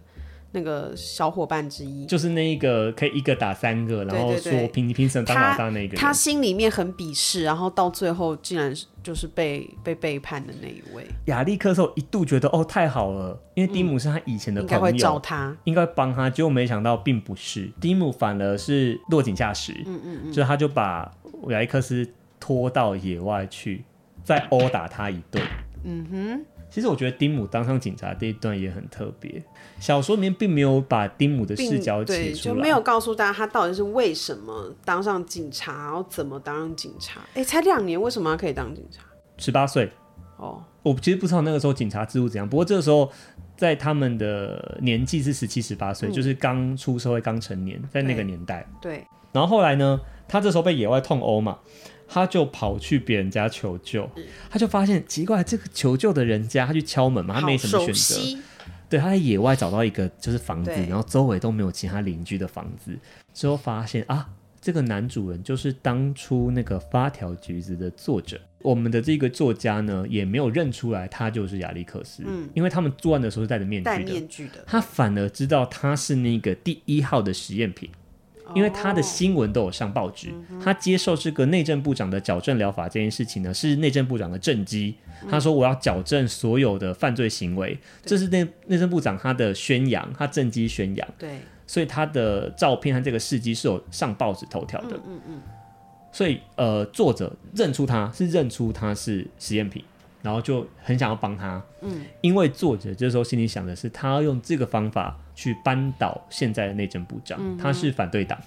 A: 那个小伙伴之一，
B: 就是那一个可以一个打三个，然后说评评审当老大那个人。
A: 他，他心里面很鄙视，然后到最后竟然就是被被背叛的那一位。
B: 亚历克斯一度觉得哦太好了，因为丁姆是他以前的朋友，嗯、应该会
A: 找他，
B: 应该帮他，结果没想到并不是，丁姆反而是落井下石，嗯嗯嗯，就他就把亚历克斯拖到野外去，再殴打他一顿，嗯哼。其实我觉得丁姆当上警察这一段也很特别，小说里面并没有把丁姆的视角写出来，
A: 就没有告诉大家他到底是为什么当上警察，然后怎么当上警察。哎，才两年，为什么他可以当警察？
B: 十八岁哦，我其实不知道那个时候警察制度怎样。不过这个时候在他们的年纪是十七、十八岁，就是刚出社会、刚成年，在那个年代。
A: 对。对
B: 然后后来呢，他这时候被野外痛殴嘛。他就跑去别人家求救，他就发现奇怪，这个求救的人家，他去敲门嘛，他没什么选择。对，他在野外找到一个就是房子，然后周围都没有其他邻居的房子，之后发现啊，这个男主人就是当初那个发条橘子的作者。我们的这个作家呢，也没有认出来他就是亚历克斯，嗯，因为他们作案的时候是戴着面具的，戴面具的，他反而知道他是那个第一号的实验品。因为他的新闻都有上报纸，他接受这个内政部长的矫正疗法这件事情呢，是内政部长的政绩。他说我要矫正所有的犯罪行为，这是内内政部长他的宣扬，他政绩宣扬。对，所以他的照片和这个事迹是有上报纸头条的。嗯嗯嗯。所以呃，作者认出他是认出他是实验品。然后就很想要帮他，嗯，因为作者这时候心里想的是，他要用这个方法去扳倒现在的内政部长，嗯、他是反对党，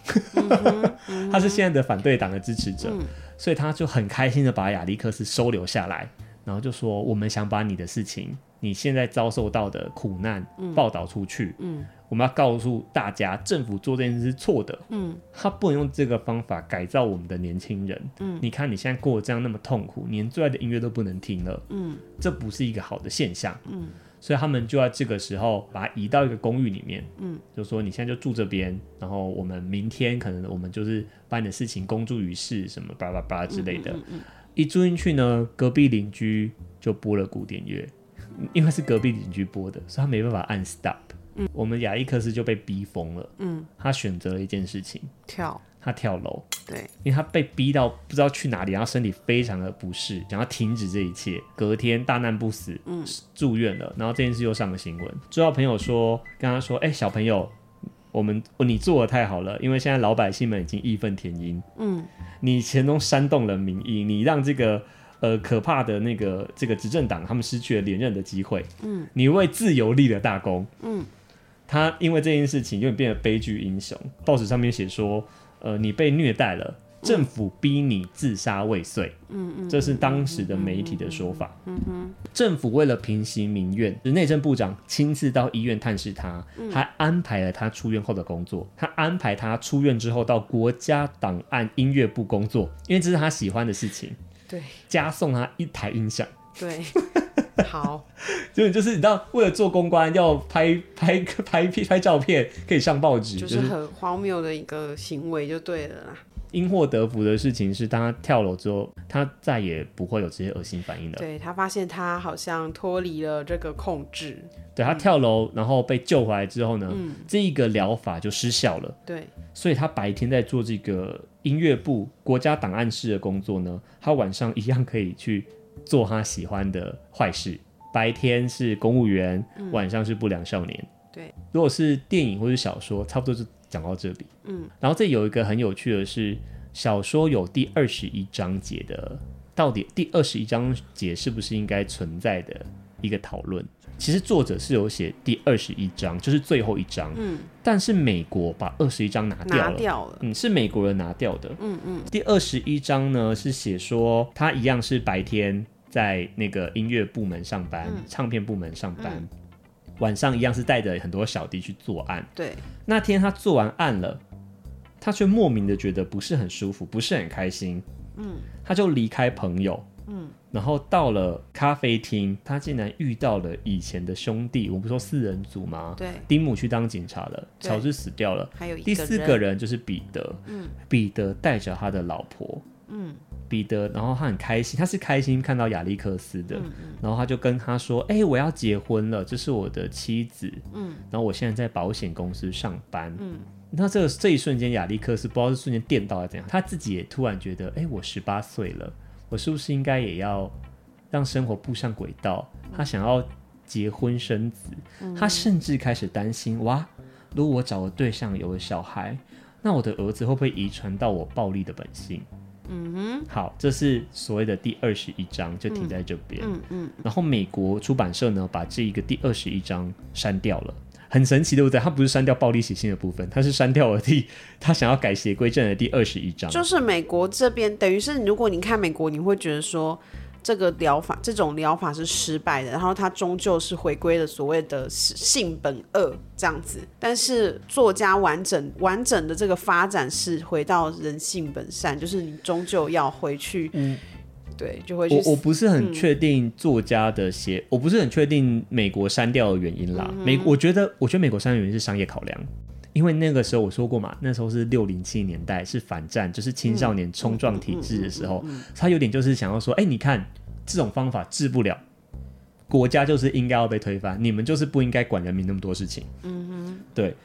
B: 嗯、他是现在的反对党的支持者，嗯、所以他就很开心的把亚历克斯收留下来，然后就说：“我们想把你的事情，你现在遭受到的苦难报道出去。”我们要告诉大家，政府做这件事是错的。嗯，他不能用这个方法改造我们的年轻人。嗯，你看你现在过得这样那么痛苦，连最爱的音乐都不能听了。嗯，这不是一个好的现象。嗯，所以他们就在这个时候把它移到一个公寓里面。嗯，就说你现在就住这边，然后我们明天可能我们就是把你的事情公诸于世，什么巴拉巴拉之类的。嗯，嗯，嗯，一住进去呢，隔壁邻居就播了古典乐，因为是隔壁邻居播的，所以他没办法按 stop。嗯，我们亚历克斯就被逼疯了。嗯，他选择了一件事情，跳，他跳楼。对，因为他被逼到不知道去哪里，然后身体非常的不适，想要停止这一切。隔天大难不死，嗯，住院了。然后这件事又上了新闻。之后朋友说，跟他说，哎、欸，小朋友，我们你做的太好了，因为现在老百姓们已经义愤填膺。嗯，你前中煽动了民意，你让这个。呃，可怕的那个这个执政党，他们失去了连任的机会。嗯，你为自由立了大功。嗯，他因为这件事情，就变得悲剧英雄。报纸上面写说，呃，你被虐待了，政府逼你自杀未遂。嗯嗯，这是当时的媒体的说法。嗯哼，政府为了平息民怨，内政部长亲自到医院探视他，还安排了他出院后的工作。他安排他出院之后到国家档案音乐部工作，因为这是他喜欢的事情。对，加送他一台音响。对，好，就就是你知道，为了做公关，要拍拍拍拍拍照片，可以上报纸，就是很荒谬的一个行为，就对了啦。因祸得福的事情是，当他跳楼之后，他再也不会有这些恶心反应了。对，他发现他好像脱离了这个控制。对，他跳楼，然后被救回来之后呢，嗯、这一个疗法就失效了。对，所以他白天在做这个音乐部国家档案室的工作呢，他晚上一样可以去做他喜欢的坏事。白天是公务员，嗯、晚上是不良少年。对，如果是电影或者小说，差不多就讲到这里。嗯，然后这有一个很有趣的是，小说有第二十一章节的，到底第二十一章节是不是应该存在的一个讨论？其实作者是有写第二十一章，就是最后一章。嗯，但是美国把二十一章拿掉了，拿掉了。嗯，是美国人拿掉的。嗯嗯。第二十一章呢是写说他一样是白天在那个音乐部门上班，嗯、唱片部门上班，嗯、晚上一样是带着很多小弟去作案。对。那天他做完案了，他却莫名的觉得不是很舒服，不是很开心。嗯。他就离开朋友。嗯。然后到了咖啡厅，他竟然遇到了以前的兄弟。我不说四人组吗？对，丁姆去当警察了，乔治死掉了，还有第四个人就是彼得。嗯，彼得带着他的老婆嗯，彼得，然后他很开心，他是开心看到亚历克斯的，嗯嗯，然后他就跟他说：“哎、欸，我要结婚了，这是我的妻子，嗯，然后我现在在保险公司上班，嗯，那这个这一瞬间，亚历克斯不知道是瞬间电到了怎样，他自己也突然觉得，哎、欸，我十八岁了，我是不是应该也要让生活步上轨道？他想要结婚生子，嗯、他甚至开始担心，哇，如果我找个对象有了小孩。”那我的儿子会不会遗传到我暴力的本性？嗯哼，好，这是所谓的第二十一章，就停在这边。嗯嗯，嗯。然后美国出版社呢，把这一个第二十一章删掉了，很神奇，对不对？他不是删掉暴力写信的部分，他是删掉了第他想要改邪归正的第二十一章。
A: 就是美国这边，等于是如果你看美国，你会觉得说。这个疗法，这种疗法是失败的，然后他终究是回归了所谓的性本恶这样子。但是作家完整完整的这个发展是回到人性本善，就是你终究要回去，嗯，对，就会。
B: 我我不是很确定作家的写，嗯、我不是很确定美国删掉的原因啦。嗯、美我觉得，我觉得美国删的原因是商业考量，因为那个时候我说过嘛，那时候是六零七年代，是反战，就是青少年冲撞体制的时候，他有点就是想要说，哎，你看。这种方法治不了，国家就是应该要被推翻，你们就是不应该管人民那么多事情。嗯哼，对。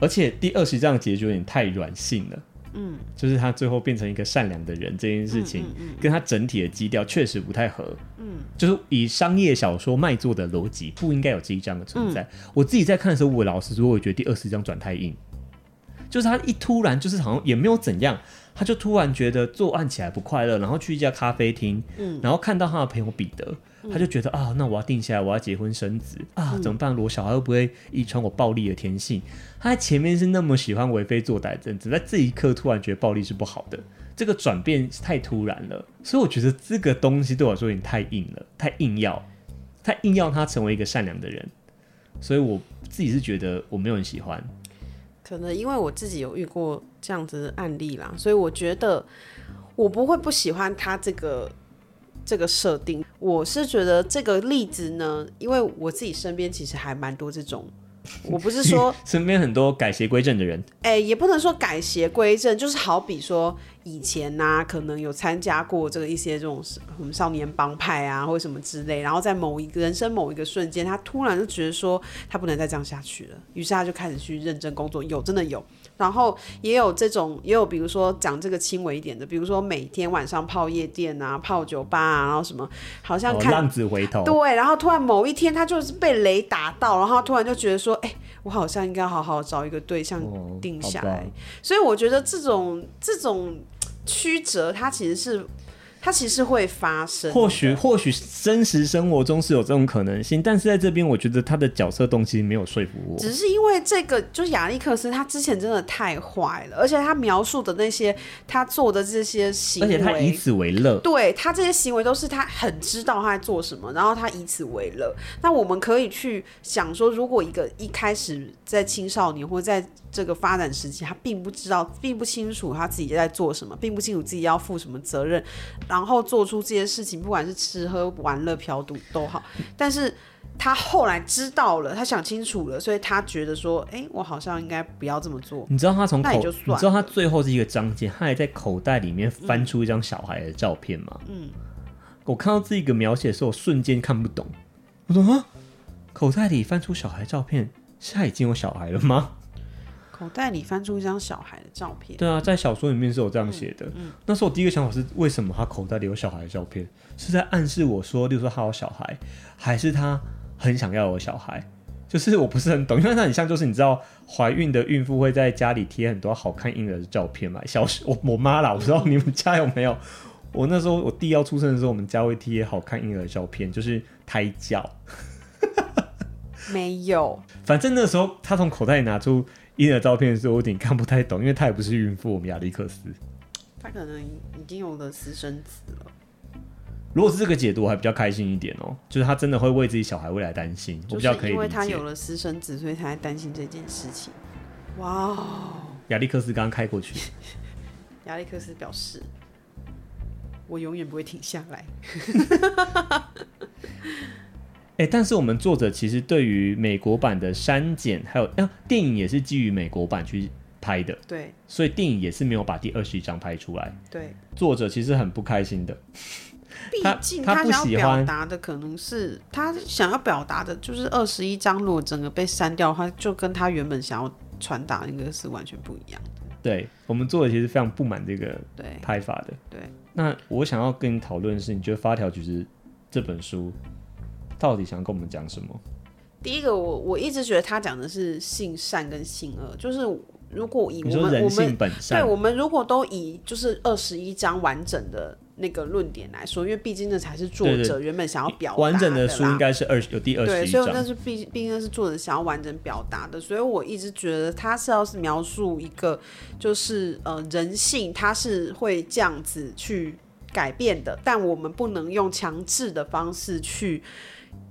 B: 而且第二十章的结局有点太软性了。嗯，就是他最后变成一个善良的人这件事情，跟他整体的基调确实不太合。嗯，就是以商业小说卖座的逻辑，不应该有这一章的存在。我自己在看的时候，我老实说，我觉得第二十章转太硬，就是他一突然就是好像也没有怎样。他就突然觉得作案起来不快乐，然后去一家咖啡厅，嗯，然后看到他的朋友彼得，嗯、他就觉得啊，那我要定下来，我要结婚生子啊，嗯、怎么办？我小孩会不会遗传我暴力的天性？他在前面是那么喜欢为非作歹的人，只在这一刻突然觉得暴力是不好的，这个转变太突然了，所以我觉得这个东西对我来说有点太硬了，太硬要，太硬要他成为一个善良的人，所以我自己是觉得我没有很喜欢。
A: 真的因为我自己有遇过这样子的案例啦，所以我觉得我不会不喜欢他这个这个设定。我是觉得这个例子呢，因为我自己身边其实还蛮多这种。我不是说
B: 身边很多改邪归正的人，
A: 哎、欸，也不能说改邪归正，就是好比说以前呐、啊，可能有参加过这个一些这种什么少年帮派啊，或者什么之类，然后在某一个人生某一个瞬间，他突然就觉得说他不能再这样下去了，于是他就开始去认真工作，有真的有。然后也有这种，也有比如说讲这个轻微一点的，比如说每天晚上泡夜店啊、泡酒吧啊，然后什么，好像看、
B: 哦、浪子回头，
A: 对，然后突然某一天他就是被雷打到，然后突然就觉得说，哎，我好像应该好好找一个对象定下来。哦、所以我觉得这种这种曲折，它其实是。它其实会发生，
B: 或许或许真实生活中是有这种可能性，但是在这边，我觉得他的角色动机没有说服我。
A: 只是因为这个，就是亚历克斯，他之前真的太坏了，而且他描述的那些他做的这些行为，
B: 而且他以此为乐。
A: 对，他这些行为都是他很知道他在做什么，然后他以此为乐。那我们可以去想说，如果一个一开始在青少年或在这个发展时期，他并不知道，并不清楚他自己在做什么，并不清楚自己要负什么责任，然后做出这些事情，不管是吃喝玩乐嫖赌都好。但是他后来知道了，他想清楚了，所以他觉得说，哎、欸，我好像应该不要这么做。
B: 你知道他从口，你知道他最后是一个章节，他还在口袋里面翻出一张小孩的照片吗？嗯，我看到这个描写的时候，我瞬间看不懂。我说啊，口袋里翻出小孩照片，现在已经有小孩了吗？
A: 口袋里翻出一张小孩的照片。
B: 对啊，在小说里面是有这样写的。嗯嗯、那时候我第一个想法是，为什么他口袋里有小孩的照片？是在暗示我说，例如说他有小孩，还是他很想要有小孩？就是我不是很懂，因为他很像，就是你知道，怀孕的孕妇会在家里贴很多好看婴儿的照片嘛。小时我我妈啦，我不知道你们家有没有。我那时候我弟要出生的时候，我们家会贴好看婴儿的照片，就是胎教。
A: 没有。
B: 反正那时候他从口袋里拿出。婴儿照片的时候，我有点看不太懂，因为她也不是孕妇。我们亚历克斯，
A: 她可能已经有了私生子了。
B: 如果是这个解读，我还比较开心一点哦，就是他真的会为自己小孩未来担心，我比较可以。因为
A: 他有了私生子，所以他在担心这件事情。哇哦！
B: 亚历克斯刚刚开过去，
A: 亚历克斯表示：“我永远不会停下来。”
B: 哎、欸，但是我们作者其实对于美国版的删减，还有啊，电影也是基于美国版去拍的，
A: 对，
B: 所以电影也是没有把第二十一章拍出来。
A: 对，
B: 作者其实很不开心的，
A: 毕竟他想要表达的可能是他想要表达的，就是二十一章如果整个被删掉的话，就跟他原本想要传达那个是完全不一样的。
B: 对，我们作者其实非常不满这个拍法的。
A: 对，对，
B: 那我想要跟你讨论的是，你觉得《发条其实》这本书到底想跟我们讲什么？
A: 第一个，我我一直觉得他讲的是性善跟性恶，就是如果以我
B: 们
A: 我们对，我们如果都以就是二十一章完整的那个论点来说，因为毕竟那才是作者原本想要表达的。
B: 完整的书应该是二有第二
A: 对，所以那是毕毕竟那是作者想要完整表达的，所以我一直觉得他是要是描述一个就是呃人性，他是会这样子去改变的，但我们不能用强制的方式去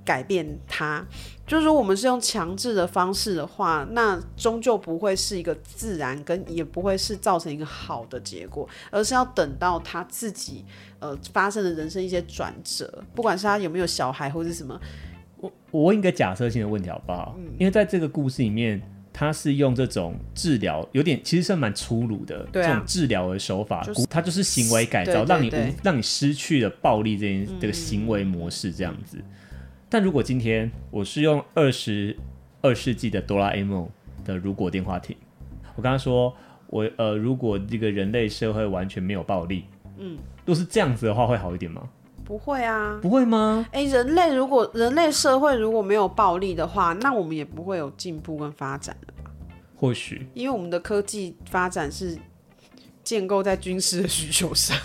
A: 改变它。就是说，我们是用强制的方式的话，那终究不会是一个自然，跟也不会是造成一个好的结果，而是要等到他自己呃发生的人生一些转折，不管是他有没有小孩或是什么。
B: 我我问一个假设性的问题好不好？嗯，因为在这个故事里面，他是用这种治疗，有点其实算蛮粗鲁的，
A: 啊，
B: 这种治疗的手法，
A: 就是，
B: 他就是行为改造，
A: 让你无
B: 让你失去了暴力这件这个行为模式这样子。嗯但如果今天我是用二十二世纪的哆啦 A 梦的如果电话亭，我刚刚说我呃，如果这个人类社会完全没有暴力，嗯，如果是这样子的话，会好一点吗？
A: 不会啊，
B: 不会吗？
A: 哎、欸，人类如果人类社会如果没有暴力的话，那我们也不会有进步跟发展了吧？
B: 或许，
A: 因为我们的科技发展是建构在军事的需求上。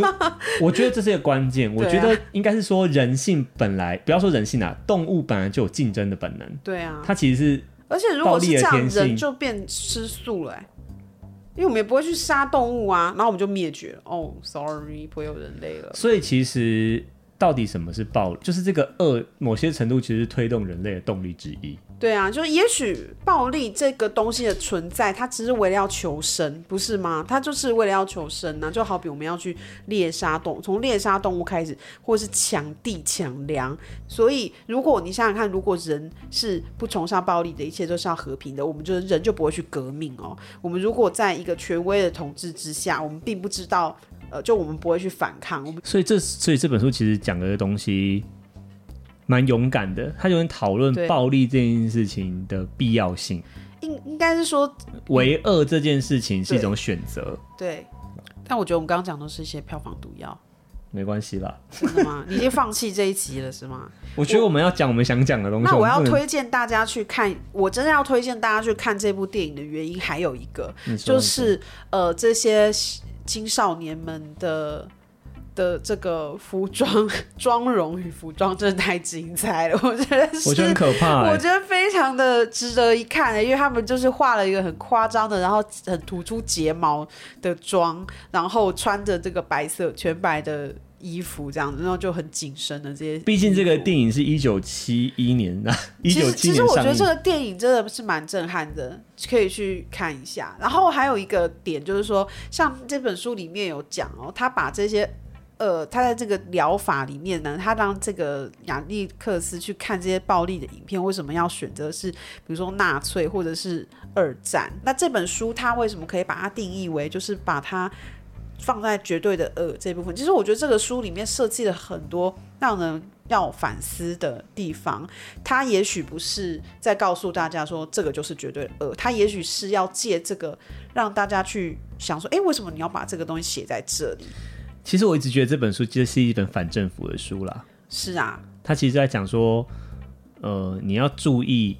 B: 我觉得这是一个关键。我觉得应该是说，人性本来不要说人性啊，动物本来就有竞争的本能。
A: 对啊，
B: 它其实是，
A: 而且如果是这样，人就变吃素了，因为我们也不会去杀动物啊，然后我们就灭绝了。哦、oh，sorry，不会有人类了。
B: 所以其实到底什么是暴力？就是这个恶，某些程度其实是推动人类的动力之一。
A: 对啊，就也许暴力这个东西的存在，它只是为了要求生，不是吗？它就是为了要求生呢、就好比我们要去猎杀动，从猎杀动物开始，或是抢地抢粮。所以，如果你想想看，如果人是不崇尚暴力的，一切都是要和平的，我们就是人就不会去革命哦。我们如果在一个权威的统治之下，我们并不知道，呃，就我们不会去反抗。我们
B: 所以这所以这本书其实讲的东西。蛮勇敢的，他就能讨论暴力这件事情的必要性。
A: 应应该是说，
B: 为恶这件事情是一种选择。
A: 对，但我觉得我们刚刚讲的是一些票房毒药，
B: 没关系啦。
A: 真的吗？你已经放弃这一集了是吗？
B: 我觉得我们要讲我们想讲的东西。
A: 那我要推荐大家去看，我真的要推荐大家去看这部电影的原因还有一个，就是呃，这些青少年们的。的这个服装、妆容与服装真的太精彩了，我觉得是，
B: 我觉得很可怕、欸，
A: 我觉得非常的值得一看、欸、因为他们就是画了一个很夸张的，然后很突出睫毛的妆，然后穿着这个白色全白的衣服这样子，然后就很紧身的这些。
B: 毕竟这个电影是一九七一年的，一九七一年上映。
A: 其实我觉得这个电影真的是蛮震撼的，可以去看一下。然后还有一个点就是说，像这本书里面有讲哦，他把这些。呃，他在这个疗法里面呢，他让这个亚历克斯去看这些暴力的影片，为什么要选择是比如说纳粹或者是二战？那这本书他为什么可以把它定义为就是把它放在绝对的恶这部分？其实我觉得这个书里面设计了很多让人要反思的地方。他也许不是在告诉大家说这个就是绝对的恶，他也许是要借这个让大家去想说，哎，为什么你要把这个东西写在这里？
B: 其实我一直觉得这本书其实是一本反政府的书啦。
A: 是啊，
B: 他其实在讲说，呃，你要注意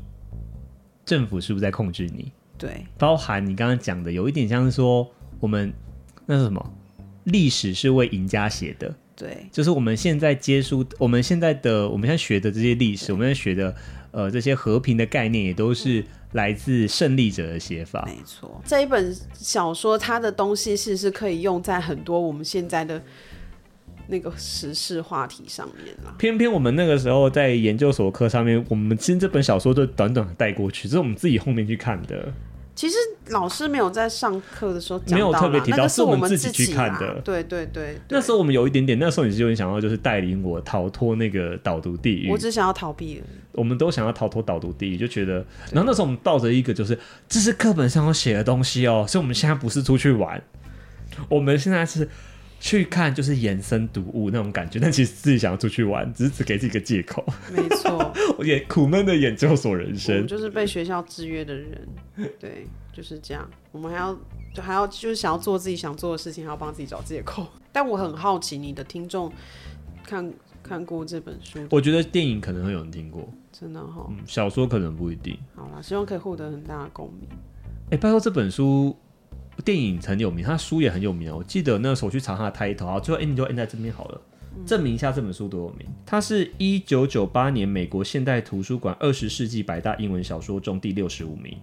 B: 政府是不是在控制你。
A: 对，
B: 包含你刚刚讲的，有一点像是说，我们那是什么？历史是为赢家写的。
A: 对，
B: 就是我们现在接触，我们现在的，我们现在学的这些历史，我们现在学的，呃，这些和平的概念，也都是。来自胜利者的写法，
A: 没错。这一本小说，它的东西是是可以用在很多我们现在的那个时事话题上面啦。
B: 偏偏我们那个时候在研究所课上面，我们其实这本小说就短短的带过去，这是我们自己后面去看的。
A: 其实老师没有在上课的时候
B: 没有特别提到，
A: 那个、是我
B: 们自己去看的。
A: 对对对，对，
B: 那时候我们有一点点，那时候你是有点想要就是带领我逃脱那个导读地狱。
A: 我只想要逃避。
B: 我们都想要逃脱导读地狱，就觉得，然后那时候我们抱着一个就是这是课本上有写的东西哦，所以我们现在不是出去玩，我们现在是。去看就是延伸读物那种感觉，但其实自己想要出去玩，只是只给自己一个借口。
A: 没错，
B: 我也苦闷的研究所人生，
A: 就是被学校制约的人。对，就是这样。我们还要就还要就是想要做自己想做的事情，还要帮自己找借口。但我很好奇，你的听众看看过这本书？
B: 我觉得电影可能会有人听过，
A: 真的哈、哦。
B: 嗯，小说可能不一定。
A: 好啦，希望可以获得很大的共鸣。
B: 哎、欸，拜托这本书。电影很有名，他书也很有名。我记得那时候我去查他的 title，最后 ending 就 end 在这边好了，证明一下这本书多有名。它是一九九八年美国现代图书馆二十世纪百大英文小说中第六十五名，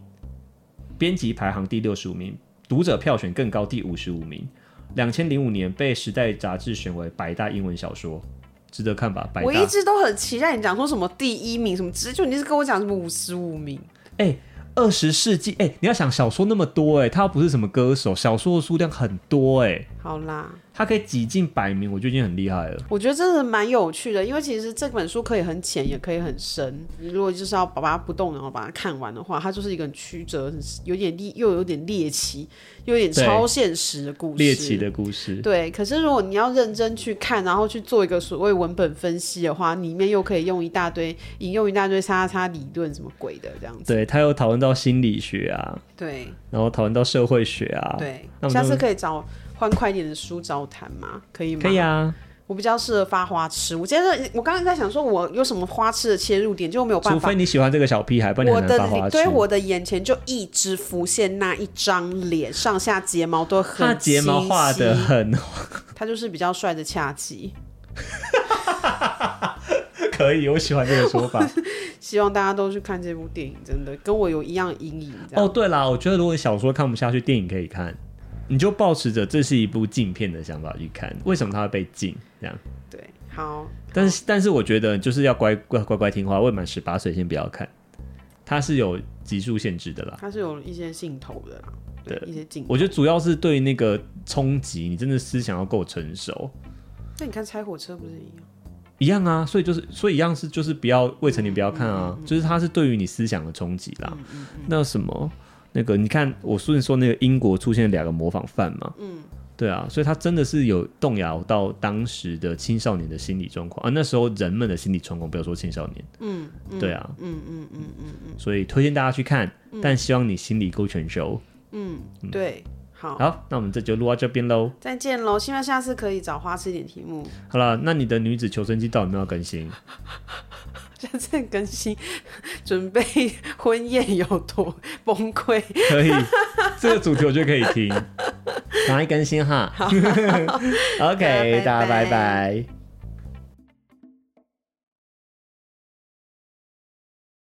B: 编辑排行第六十五名，读者票选更高第五十五名。两千零五年被《时代》杂志选为百大英文小说，值得看吧？百大。
A: 我一直都很期待你讲说什么第一名什么，直就你是跟我讲什么五十五名？
B: 哎、欸。二十世纪，哎、你要想小说那么多、欸，哎，他不是什么歌手，小说的数量很多、欸，哎，
A: 好啦。他
B: 可以挤进百名，我觉得已经很厉害了。
A: 我觉得真的蛮有趣的，因为其实这本书可以很浅，也可以很深。如果就是要把它不动，然后把它看完的话，它就是一个很曲折、有点猎又有点猎奇、又有点超现实的故事。
B: 猎奇的故事。
A: 对，可是如果你要认真去看，然后去做一个所谓文本分析的话，里面又可以用一大堆引用一大堆叉叉理论什么鬼的这样子。
B: 对，他又讨论到心理学啊，
A: 对，
B: 然后讨论到社会学啊，
A: 对，下次可以找。欢快一点的书找谈吗？可以吗？
B: 可以啊。
A: 我比较适合发花痴。我今天我刚刚在想说，我有什么花痴的切入点，就没有办法。
B: 除非你喜欢这个小屁孩，不然你很难发花痴。
A: 对，我的眼前就一直浮现那一张脸，上下睫毛都很。他
B: 睫毛画得很。
A: 他就是比较帅的恰吉。
B: 可以，我喜欢这个说法。
A: 希望大家都去看这部电影，真的跟我有一样阴影。
B: 哦，对啦，我觉得如果小说看不下去，电影可以看。你就抱持着这是一部禁片的想法去看，为什么它会被禁？这样
A: 对，好。
B: 但是但是我觉得就是要乖乖乖乖听话，未满十八岁先不要看，它是有级数限制的啦。
A: 它是有一些镜头的啦，对，对一些镜头。
B: 我觉得主要是对那个冲击，你真的思想要够成熟。
A: 那你看拆火车不是一样？
B: 一样啊，所以就是所以一样是就是不要未成年不要看啊，嗯嗯嗯嗯就是它是对于你思想的冲击啦。那什么？那个，你看我顺说那个英国出现两个模仿犯嘛，嗯，对啊，所以他真的是有动摇到当时的青少年的心理状况，啊那时候人们的心理状况，不要说青少年，嗯，对啊，嗯嗯嗯嗯嗯，所以推荐大家去看，但希望你心理够成熟，嗯，
A: 对，好，
B: 好，那我们这就录到这边喽，
A: 再见喽，希望下次可以找花痴一点题目。
B: 好了，那你的女子求生记到底有没有更新？
A: 现在更新，准备 婚宴有多崩溃？
B: 可以，这个主题我觉得可以听，赶快更新哈。OK，大家拜拜。